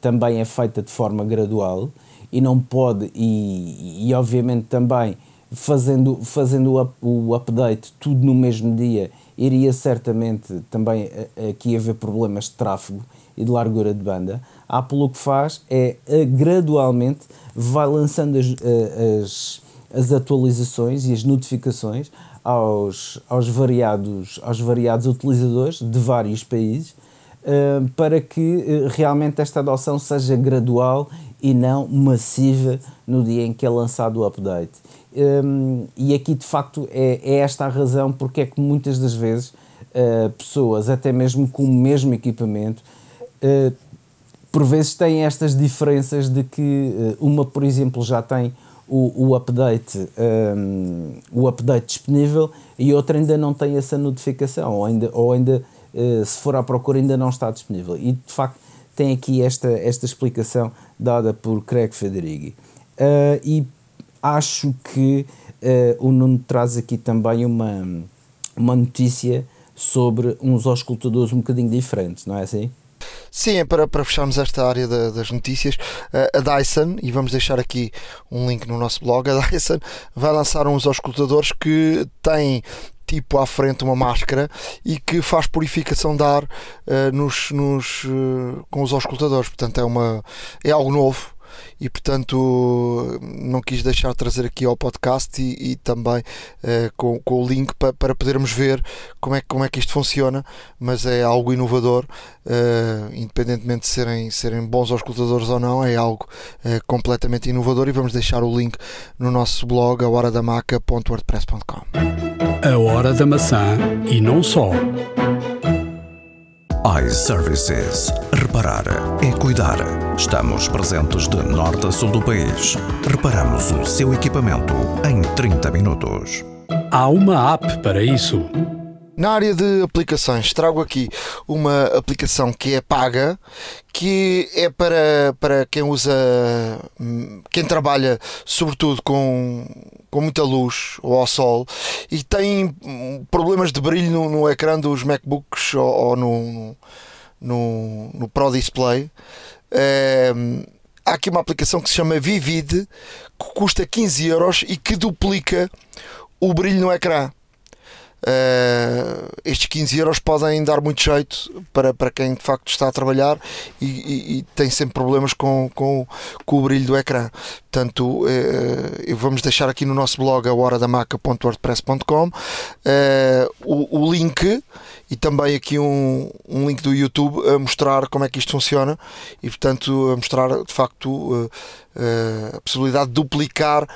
Speaker 4: também é feita de forma gradual e não pode, e, e obviamente também fazendo, fazendo o, o update tudo no mesmo dia iria certamente também eh, aqui haver problemas de tráfego e de largura de banda. A Apple o que faz é eh, gradualmente vai lançando as, eh, as, as atualizações e as notificações aos, aos, variados, aos variados utilizadores de vários países para que realmente esta adoção seja gradual e não massiva no dia em que é lançado o update. Um, e aqui de facto é, é, esta a razão porque é que muitas das vezes uh, pessoas, até mesmo com o mesmo equipamento, uh, por vezes têm estas diferenças de que uh, uma, por exemplo, já tem o, o update um, o update disponível e outra ainda não tem essa notificação ou ainda, ou ainda se for à procura ainda não está disponível. E de facto tem aqui esta, esta explicação dada por Craig Federighi. E acho que uh, o Nuno traz aqui também uma, uma notícia sobre uns auscultadores um bocadinho diferentes, não é assim?
Speaker 2: Sim, é para, para fecharmos esta área da, das notícias, a Dyson, e vamos deixar aqui um link no nosso blog, a Dyson vai lançar uns auscultadores que têm tipo à frente uma máscara e que faz purificação de ar uh, nos, nos, uh, com os auscultadores. Portanto, é, uma, é algo novo e portanto não quis deixar de trazer aqui ao podcast e, e também uh, com, com, o link para, para podermos ver como é, como é que isto funciona, mas é algo inovador, uh, independentemente de serem, serem bons auscultadores ou não, é algo uh, completamente inovador e vamos deixar o link no nosso blog, a horadamaca.wordpress.com.
Speaker 1: A Hora da Maçã e não só
Speaker 3: iServices. Reparar é cuidar. Estamos presentes de norte a sul do país. Reparamos o seu equipamento em 30 minutos.
Speaker 1: Há uma app para isso.
Speaker 2: Na área de aplicações, trago aqui uma aplicação que é paga, que é para, para quem usa, quem trabalha sobretudo com, com muita luz ou ao sol e tem problemas de brilho no, no ecrã dos MacBooks ou, ou no, no, no, Pro Display. É, há aqui uma aplicação que se chama Vivid, que custa 15 euros e que duplica o brilho no ecrã. Uh, estes 15 euros podem dar muito jeito para, para quem de facto está a trabalhar e, e, e tem sempre problemas com, com, com, o brilho do ecrã. Portanto, uh, vamos deixar aqui no nosso blog a horadamaca.wordpress.com uh, o, o link e também aqui um, um link do YouTube a mostrar como é que isto funciona e, portanto, a mostrar de facto a possibilidade de duplicar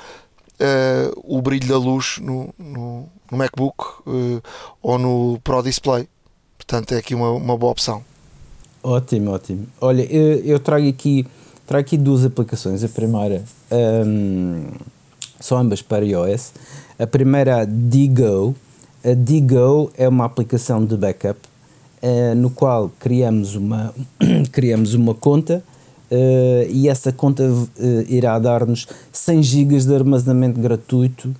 Speaker 2: o brilho da luz no, no no MacBook uh, ou no Pro Display. Portanto, é aqui uma, uma boa opção.
Speaker 4: Ótimo, ótimo. Olha, eu, eu trago aqui trago aqui duas aplicações. A primeira um, são ambas para iOS. A primeira a Digo. A Digo é uma aplicação de backup uh, no qual criamos uma, criamos uma conta uh, e essa conta uh, irá dar-nos 100 GB de armazenamento gratuito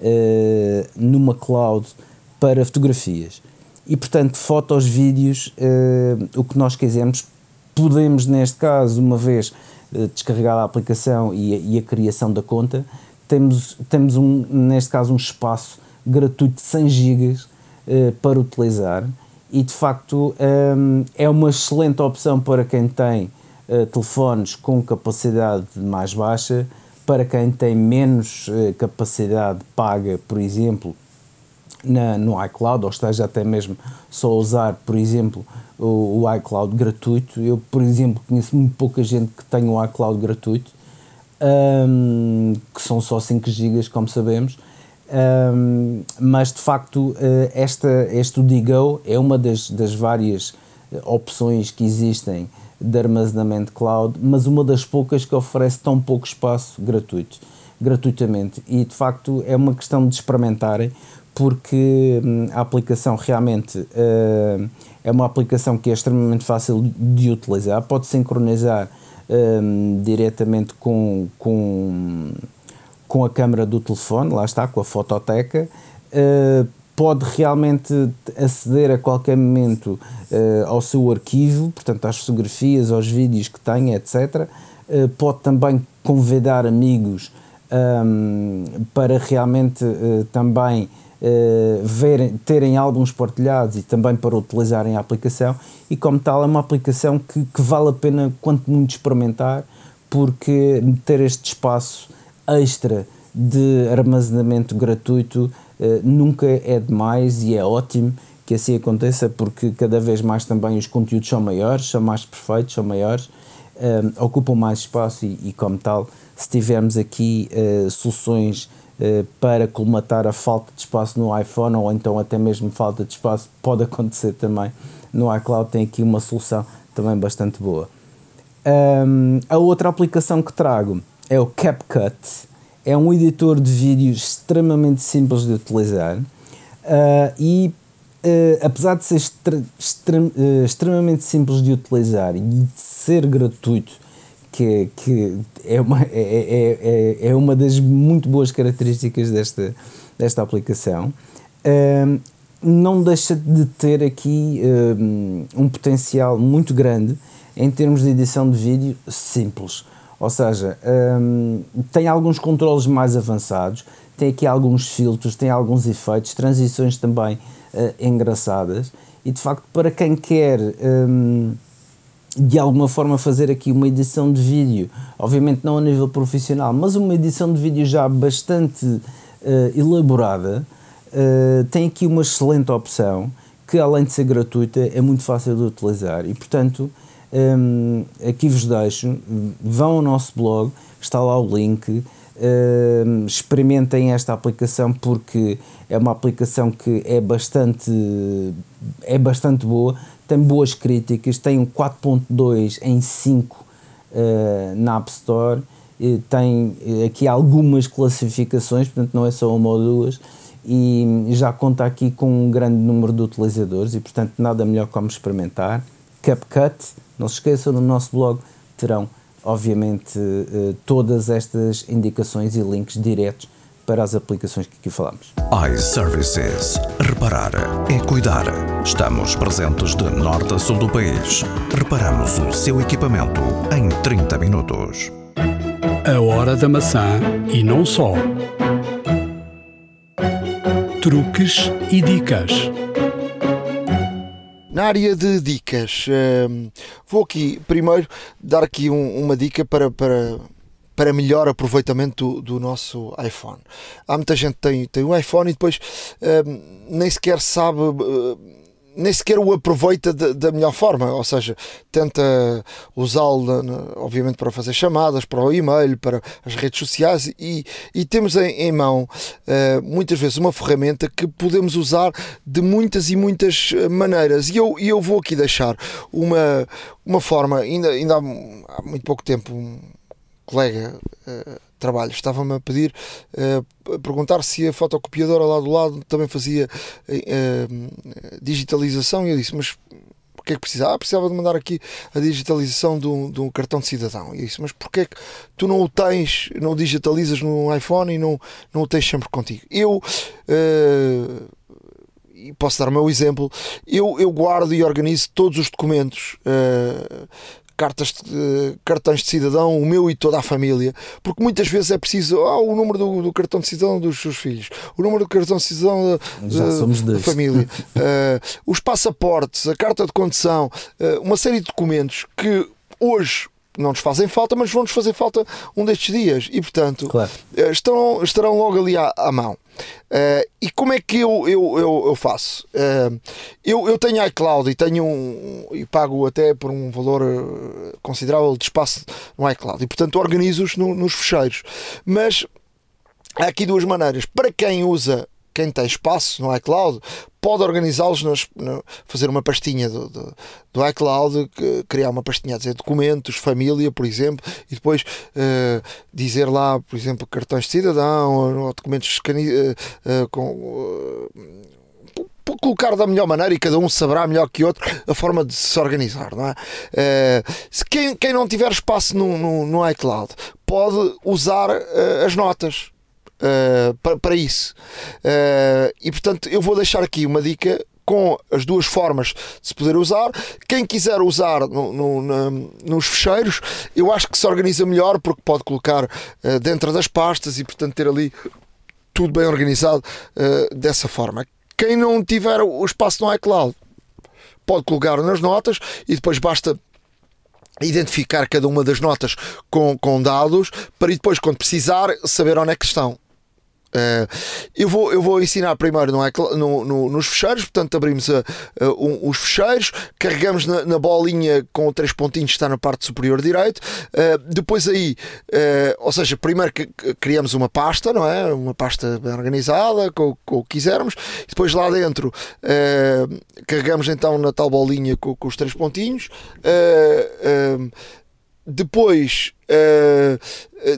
Speaker 4: uh, numa cloud para fotografias. E portanto, fotos, vídeos, uh, o que nós quisermos, podemos neste caso, uma vez uh, descarregar a aplicação e a, e a, criação da conta, temos, temos um, neste caso um espaço gratuito de 100 GB para utilizar e de facto um, é uma excelente opção para quem tem telefones com capacidade mais baixa para quem tem menos eh, capacidade paga, por exemplo, na, no iCloud, ou esteja até mesmo só a usar, por exemplo, o, o, iCloud gratuito. Eu, por exemplo, conheço muito pouca gente que tem o iCloud gratuito, um, que são só 5 GB, como sabemos. Um, mas de facto, eh, esta, este Digo é uma das, das várias eh, opções que existem de armazenamento cloud, mas uma das poucas que oferece tão pouco espaço gratuito, gratuitamente. E de facto é uma questão de experimentarem, porque hum, a aplicação realmente uh, é uma aplicação que é extremamente fácil de utilizar, pode sincronizar um, diretamente com, com, com a câmera do telefone, lá está, com a fototeca. Uh, pode realmente aceder a qualquer momento uh, ao seu arquivo, portanto, às fotografias, aos vídeos que tem, etc. Uh, eh, pode também convidar amigos um, ehm, para realmente uh, também verem, terem álbuns partilhados e também para utilizarem a aplicação. E, como tal, é uma aplicação que, que vale a pena, quanto muito, experimentar, porque ter este espaço extra de armazenamento gratuito uh, nunca é demais e é ótimo que assim aconteça porque cada vez mais também os conteúdos são maiores, são mais perfeitos, são maiores, uh, ocupam mais espaço e, e, como tal, se tivermos aqui uh, soluções para colmatar a falta de espaço no iPhone ou então até mesmo falta de espaço, pode acontecer também no iCloud, tem aqui uma solução também bastante boa. Um, a outra aplicação que trago é o CapCut É um editor de vídeo extremamente simples de utilizar uh, e, uh, apesar de ser extre extre extremamente simples de utilizar e de ser gratuito, que, que é, uma, é, é, é, é uma das muito boas características desta, desta aplicação, não deixa de ter aqui um, um potencial muito grande em termos de edição de vídeo simples. Ou seja, um, tem alguns controles mais avançados, tem aqui alguns filtros, tem alguns efeitos, transições também uh, engraçadas. E de facto para quem quer um, de alguma forma fazer aqui uma edição de vídeo, obviamente não a nível profissional, mas uma edição de vídeo já bastante uh, elaborada, uh, tem aqui uma excelente opção que além de ser gratuita é muito fácil de utilizar. E portanto um, aqui vos deixo, vão ao nosso blog, está lá o link, um, experimentem esta aplicação porque é uma aplicação que é bastante, é bastante boa, tem boas críticas, tem um 4.2 em 5 uh, na App Store, tem aqui algumas classificações, portanto não é só uma ou duas, e já conta aqui com um grande número de utilizadores e portanto nada melhor como experimentar. CapCut, não se esqueçam, no nosso blog terão, obviamente, eh, todas estas indicações e links diretos para as aplicações que aqui falamos.
Speaker 3: iServices. Reparar é cuidar. Estamos presentes de norte a sul do país. Reparamos o seu equipamento em 30 minutos.
Speaker 1: A hora da maçã e não só. Truques e dicas.
Speaker 2: Na área de dicas, uh, vou aqui primeiro dar aqui um, uma dica para, para, para melhor aproveitamento do, do, nosso iPhone. Há muita gente que tem, tem um iPhone e depois uh, nem sequer sabe. Nem sequer o aproveita de, da melhor forma, ou seja, tenta usá-lo, obviamente, para fazer chamadas, para o e-mail, para as redes sociais e, e temos em, em mão uh, muitas vezes uma ferramenta que podemos usar de muitas e muitas maneiras. E eu, eu vou aqui deixar uma, uma forma, ainda, ainda há, há muito pouco tempo, um colega. Uh, trabalho. Estava-me a pedir, uh, a perguntar se a fotocopiadora lá do lado também fazia uh, digitalização e eu disse, mas que é que precisava? Ah, precisava de mandar aqui a digitalização de um, de um cartão de cidadão. E disse, mas porquê é que tu não o tens, não o digitalizas no iPhone e não, não o tens sempre contigo? Eu... Uh, e posso dar o meu exemplo, eu, eu guardo e organizo todos os documentos uh, cartas cartões de cidadão, o meu e toda a família, porque muitas vezes é preciso ah, o número do, do cartão de cidadão dos seus filhos, o número do cartão de cidadão da, da família, uh, os passaportes, a carta de condução, uh, uma série de documentos que hoje não nos fazem falta, mas vão-nos fazer falta um destes dias e, portanto, claro. Eh, estarão, estarão logo ali à, à mão. Uh, e como é que eu, eu, eu, eu faço? Uh, eu, eu tenho iCloud e tenho um, e pago até por um valor considerável de espaço no iCloud e portanto organizo-os no, nos fecheiros. Mas há aqui duas maneiras. Para quem usa quem tem espaço no iCloud pode organizá-los, fazer uma pastinha do, do, do, iCloud, criar uma pastinha a dizer documentos, família, por exemplo, e depois uh, dizer lá, por exemplo, cartões de cidadão ou documentos uh, uh, com colocar da melhor maneira e cada um saberá melhor que outro a forma de se organizar, não é? Se quem, quem não tiver espaço no, no, no iCloud pode usar as notas uh, para, para isso. Uh, e portanto, eu vou deixar aqui uma dica com as duas formas de se poder usar. Quem quiser usar no, no, na, nos fecheiros, eu acho que se organiza melhor porque pode colocar uh, dentro das pastas e, portanto, ter ali tudo bem organizado dessa forma. Quem não tiver o espaço no iCloud pode colocar nas notas e depois basta identificar cada uma das notas com, com dados para depois, quando precisar, saber onde é que estão. Uh, eu, vou, eu vou ensinar primeiro no, no, no, nos fecheiros, portanto abrimos a, a, um, os fecheiros, carregamos na, na, bolinha com três pontinhos que está na parte superior direito, uh, depois aí, uh, ou seja, primeiro que, criamos uma pasta, não é? Uma pasta bem organizada, com, com o que quisermos, depois lá dentro carregamos então na tal bolinha com, com os três pontinhos, depois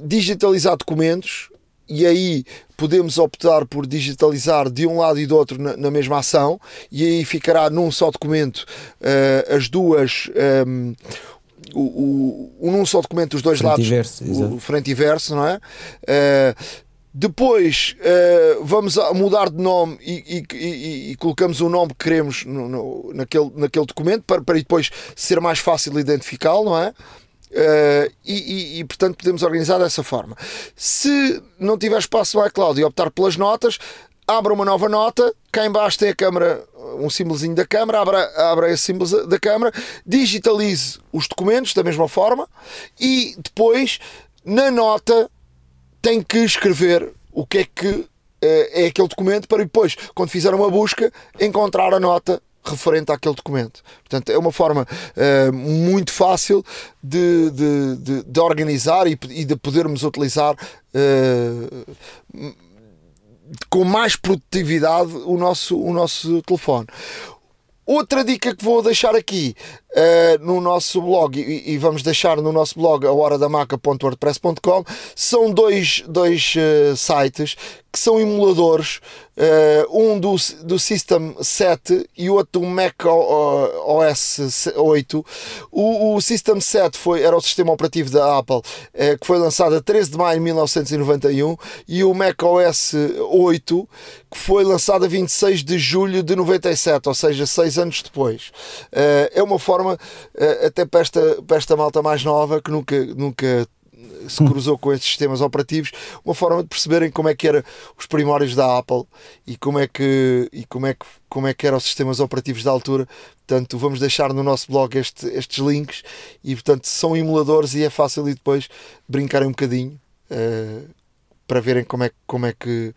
Speaker 2: digitalizar documentos e aí podemos optar por digitalizar de um lado e do outro na, na mesma ação, e aí ficará num só documento uh, as duas. Um, ehm, o, o, num só documento os dois
Speaker 4: frente
Speaker 2: lados,
Speaker 4: verso,
Speaker 2: o, frente e verso, não é? Uh, depois uh, vamos mudar de nome e, e, e, e, colocamos o nome que queremos no, no, naquele, naquele documento para, para depois ser mais fácil identificá-lo, não é? Uh, e, e, portanto podemos organizar dessa forma. Se não tiver espaço no iCloud e optar pelas notas, abra uma nova nota, cá embaixo tem a câmera, um símbolozinho da câmera, abra, abra esse símbolo da câmera, digitalize os documentos da mesma forma e depois na nota tem que escrever o que é que uh, é aquele documento para depois, quando fizer uma busca, encontrar a nota referente àquele documento. Portanto, é uma forma uh, muito fácil de, de, de, de organizar e, e, de podermos utilizar uh, com mais produtividade o nosso, o nosso telefone. Outra dica que vou deixar aqui uh, no nosso blog e, e, vamos deixar no nosso blog a horadamaca.wordpress.com são dois, dois sites que são emuladores, um do, do System 7 e outro do Mac OS 8. O, o System 7 foi, era o sistema operativo da Apple, uh, que foi lançado a 13 de maio de 1991, e o Mac OS 8, que foi lançado a 26 de julho de 97, ou seja, seis anos depois. Uh, é uma forma, até para esta, para esta malta mais nova, que nunca, nunca se cruzou com esses sistemas operativos, uma forma de perceberem como é que eram os primórdios da Apple e como é que e como é que como é que eram os sistemas operativos da altura. Portanto, vamos deixar no nosso blog este, estes links e portanto são emuladores e é fácil e depois brincarem um bocadinho uh, para verem como é como é que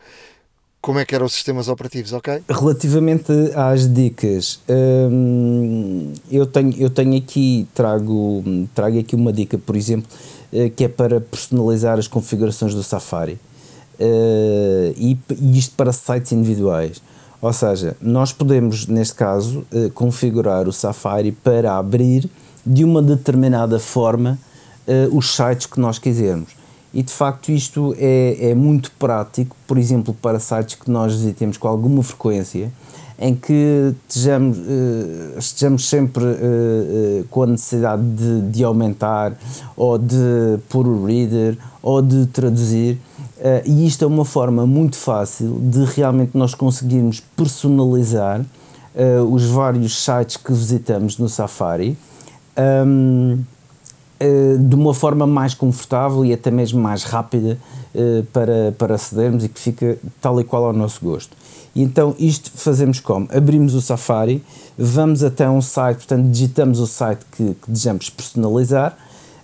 Speaker 2: como é que eram os sistemas operativos, ok?
Speaker 4: Relativamente às dicas, hum, eu, tenho, eu tenho aqui, trago, trago aqui uma dica, por exemplo, que é para personalizar as configurações do Safari. Uh, e, isto para sites individuais. Ou seja, nós podemos, neste caso, uh, configurar o Safari para abrir de uma determinada forma os sites que nós quisermos. E de facto, isto é, é muito prático, por exemplo, para sites que nós visitemos com alguma frequência em que estejamos, uh, estejamos sempre uh, uh, com a necessidade de, de, aumentar ou de pôr o reader ou de traduzir. e isto é uma forma muito fácil de realmente nós conseguirmos personalizar os vários sites que visitamos no Safari. Um, de uma forma mais confortável e até mesmo mais rápida para, para acedermos e que fica tal e qual ao nosso gosto. E então isto fazemos como? Abrimos o Safari, vamos até um site, portanto digitamos o site que, que desejamos personalizar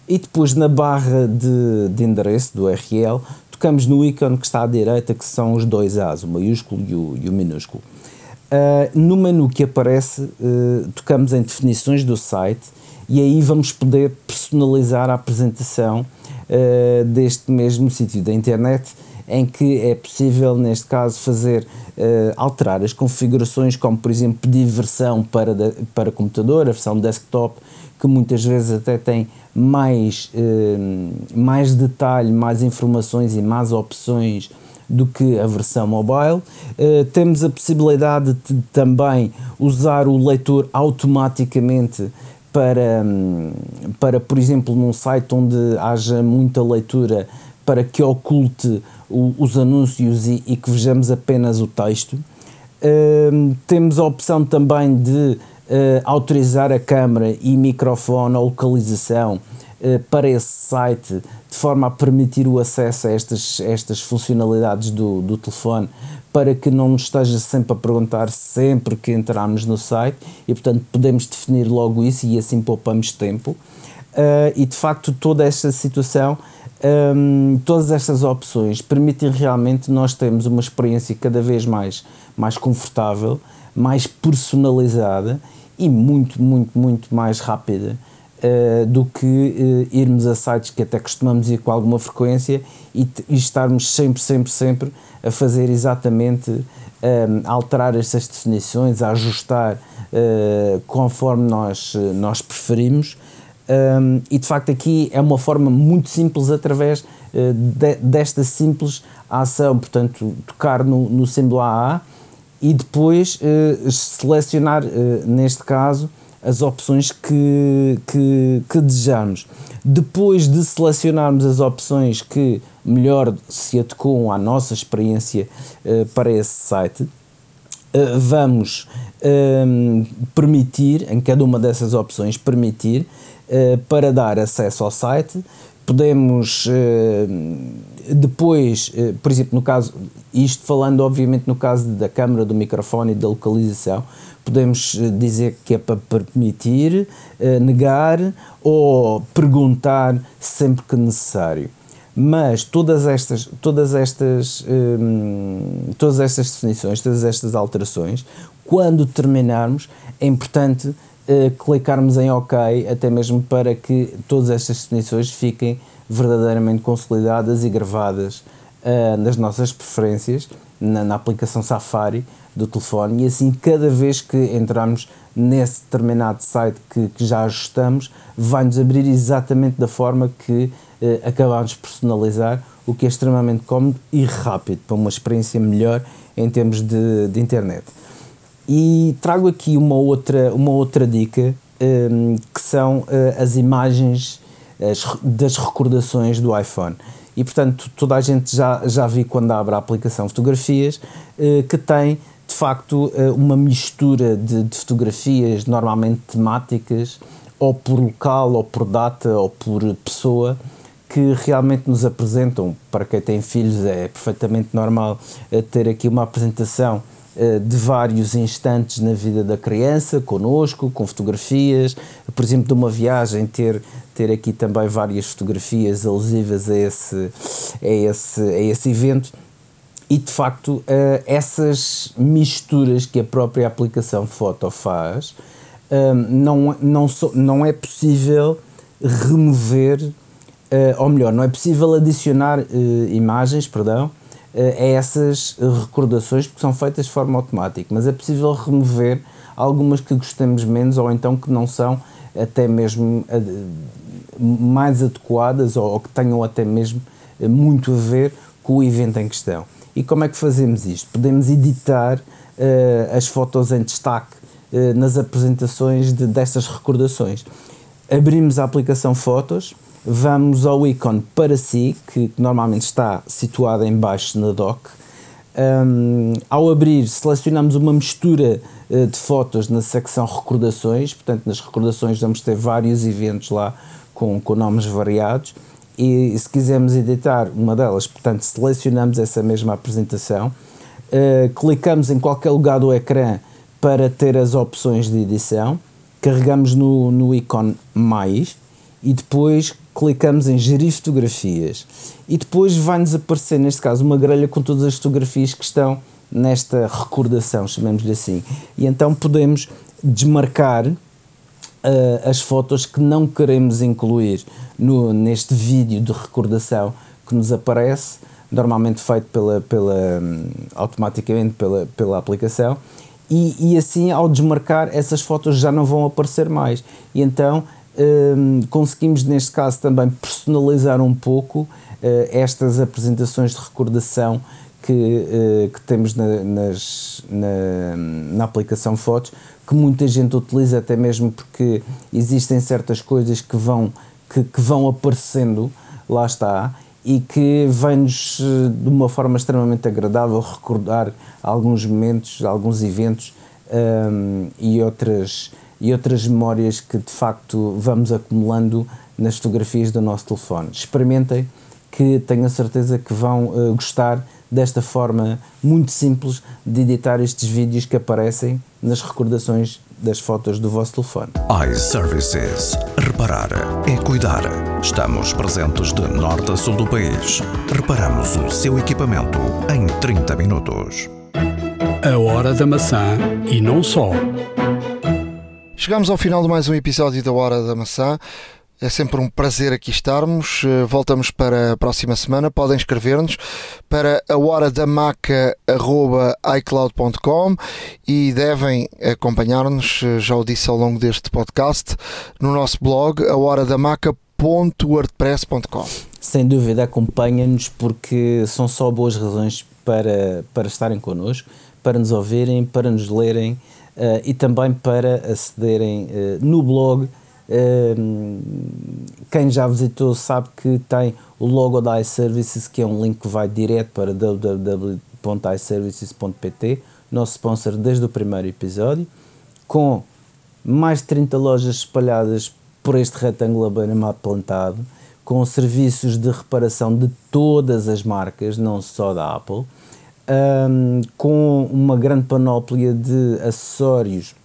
Speaker 4: e depois na barra de, de endereço do URL tocamos no ícone que está à direita que são os dois A's, o maiúsculo e o, e o minúsculo. Uh, no menu que aparece, uh, tocamos em definições do site e aí vamos poder personalizar a apresentação uh, deste mesmo sítio da internet em que é possível, neste caso, fazer uh, alterar as configurações, como por exemplo pedir versão para, de, para computador, a versão desktop, que muitas vezes até tem mais, uh, mais detalhe, mais informações e mais opções do que a versão mobile. Uh, temos a possibilidade de também usar o leitor automaticamente para, um, para, por exemplo, num site onde haja muita leitura, para que oculte o, os anúncios e, e, que vejamos apenas o texto. Uh, temos a opção também de uh, autorizar a câmera e microfone ou localização uh, para esse site, de forma a permitir o acesso a estas, estas funcionalidades do, do telefone, para que não nos esteja sempre a perguntar sempre que entrarmos no site e, portanto, podemos definir logo isso e assim poupamos tempo. Uh, e de facto, toda esta situação um, todas estas opções permitem realmente nós termos uma experiência cada vez mais, mais confortável, mais personalizada e muito, muito, muito mais rápida uh, do que uh, irmos a sites que até costumamos ir com alguma frequência e, e estarmos sempre, sempre, sempre a fazer exatamente, um, a alterar estas definições, a ajustar uh, conforme nós, nós preferimos. Um, e de facto aqui é uma forma muito simples através de, desta simples ação, portanto, tocar no, no símbolo AA e depois selecionar, neste caso, as opções que, que, que desejamos. Depois de selecionarmos as opções que melhor se adequam à nossa experiência uh, para esse site, uh, vamos uh, permitir, em cada uma dessas opções, permitir para dar acesso ao site. Podemos depois, por exemplo, no caso, isto falando obviamente no caso da câmara, do microfone e da localização, podemos eh, dizer que é para permitir, eh, negar ou perguntar sempre que necessário. Mas todas estas, todas estas, hum, todas estas definições, todas estas alterações, quando terminarmos, é importante uh, clicarmos em OK, até mesmo para que todas estas definições fiquem verdadeiramente consolidadas e gravadas nas nossas preferências, na, na aplicação Safari, do telefone e assim cada vez que entramos nesse determinado site que, que já ajustamos vai-nos abrir exatamente da forma que eh, acabamos de personalizar o que é extremamente cómodo e rápido para uma experiência melhor em termos de, de internet. E trago aqui uma outra, uma outra dica um, que são uh, as imagens as, das recordações do iPhone. E portanto toda a gente já, já viu quando abre a aplicação fotografias uh, que tem de facto eh, uma mistura de, de, fotografias normalmente temáticas, ou por local, ou por data, ou por pessoa, que realmente nos apresentam. Para quem tem filhos, é perfeitamente normal eh, ter aqui uma apresentação eh, de vários instantes na vida da criança, conosco, com fotografias, por exemplo, de uma viagem, ter, ter aqui também várias fotografias alusivas a esse, a esse, a esse evento e de facto uh, essas misturas que a própria aplicação Foto faz uh, não, não, so, não é possível remover, uh, ou melhor, não é possível adicionar imagens, perdão, a essas recordações porque são feitas de forma automática, mas é possível remover algumas que gostemos menos ou então que não são até mesmo mais adequadas ou que tenham até mesmo muito a ver com o evento em questão. E como é que fazemos isto? Podemos editar uh, as fotos em destaque uh, nas apresentações de, destas recordações. Abrimos a aplicação Fotos, vamos ao ícone para si, que normalmente está situado em baixo na dock. Um, ao abrir, selecionamos uma mistura uh, de fotos na secção Recordações, portanto, nas recordações vamos ter vários eventos lá com, com nomes variados e se quisermos editar uma delas, portanto, selecionamos essa mesma apresentação, uh, clicamos em qualquer lugar do ecrã para ter as opções de edição, carregamos no, no ícone mais e depois clicamos em gerir fotografias e depois vai-nos aparecer, neste caso, uma grelha com todas as fotografias que estão nesta recordação, chamemos-lhe assim. E então podemos desmarcar uh, as fotos que não queremos incluir no, neste vídeo de recordação que nos aparece, normalmente feito pela, pela, um, automaticamente pela, pela aplicação, e, e assim ao desmarcar essas fotos já não vão aparecer mais. E então um, conseguimos neste caso também personalizar um pouco uh, estas apresentações de recordação que, uh, que temos na, nas, na, na aplicação Fotos, que muita gente utiliza até mesmo porque existem certas coisas que vão, que, que vão aparecendo, lá está, e que vem-nos eh, de uma forma extremamente agradável recordar alguns momentos, alguns eventos um, ehm, e, outras, e outras memórias que de facto vamos acumulando nas fotografias do nosso telefone. Experimentem, que tenho a certeza que vão uh, gostar desta forma muito simples de editar estes vídeos que aparecem nas recordações das fotos do vosso telefone.
Speaker 3: iServices. Reparar é cuidar. Estamos presentes de norte a sul do país. Reparamos o seu equipamento em 30 minutos.
Speaker 1: A hora da maçã e não só.
Speaker 2: Chegamos ao final de mais um episódio da Hora da Maçã. É sempre um prazer aqui estarmos. Eh, voltamos para a próxima semana. Podem escrever-nos para a hora da maca.icloud.com e devem acompanhar-nos, eh, já o disse ao longo deste podcast, no nosso blog, a hora da maca www.wordpress.com.
Speaker 4: Sem dúvida, acompanha-nos porque são só boas razões para, para estarem connosco, para nos ouvirem, para nos lerem uh, e também para acederem uh, no blog. Quem já visitou sabe que tem o logo da iServices, que é um link que vai direto para www.iservices.pt, nosso sponsor desde o primeiro episódio, com mais de 30 lojas espalhadas por este retângulo beira-mar plantado, com serviços de reparação de todas as marcas, não só da Apple, um, com uma grande panóplia de acessórios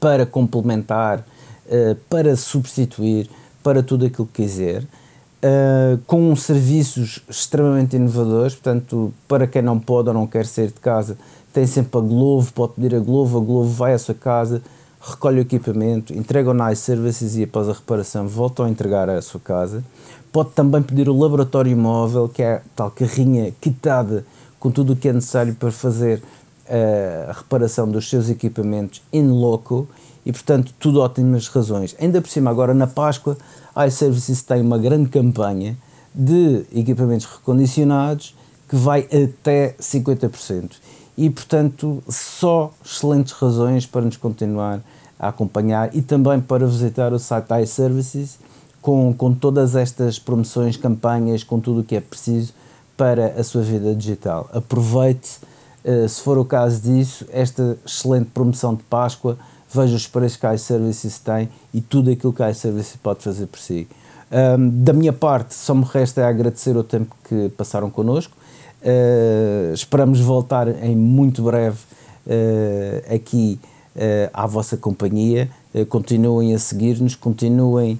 Speaker 4: para complementar, uh, para substituir, para tudo aquilo que quiser. Uh, com serviços extremamente inovadores, portanto, para quem não pode ou não quer sair de casa, tem sempre a Glovo, pode pedir a Glovo, a Glovo vai à sua casa, recolhe o equipamento, entrega o Nice Services e após a reparação voltam a entregar à sua casa. Pode também pedir o laboratório móvel, que é a tal carrinha quitada com tudo o que é necessário para fazer uh, a reparação dos seus equipamentos in loco e, portanto, tudo ótimas razões. Ainda por cima, agora na Páscoa, a iServices tem uma grande campanha de equipamentos recondicionados que vai até 50% e, portanto, só excelentes razões para nos continuar a acompanhar e também para visitar o site iServices com, com todas estas promoções, campanhas, com tudo o que é preciso para a sua vida digital. Aproveite, uh, se for o caso disso, esta excelente promoção de Páscoa, veja os preços que a iServices tem e tudo aquilo que a iServices pode fazer por si. Um, da minha parte, só me resta agradecer o tempo que passaram connosco Uh, esperamos voltar em muito breve uh, aqui uh, à vossa companhia. continuem a seguir-nos, continuem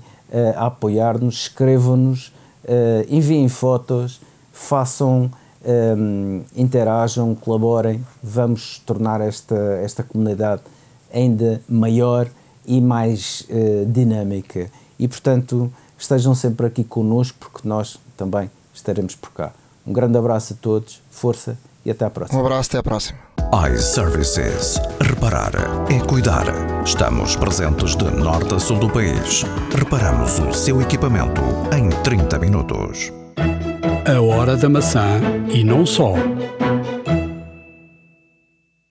Speaker 4: a apoiar-nos, escrevam-nos, enviem fotos, façam, um, interajam, colaborem. Vamos tornar esta, esta comunidade ainda maior e mais dinâmica. E portanto, estejam sempre aqui connosco, porque nós também estaremos por cá. Um grande abraço a todos, força e até à próxima.
Speaker 2: Um abraço, até à próxima.
Speaker 3: iServices. Reparar é cuidar. Estamos presentes de norte a sul do país. Reparamos o seu equipamento em 30 minutos.
Speaker 1: A hora da maçã e não só.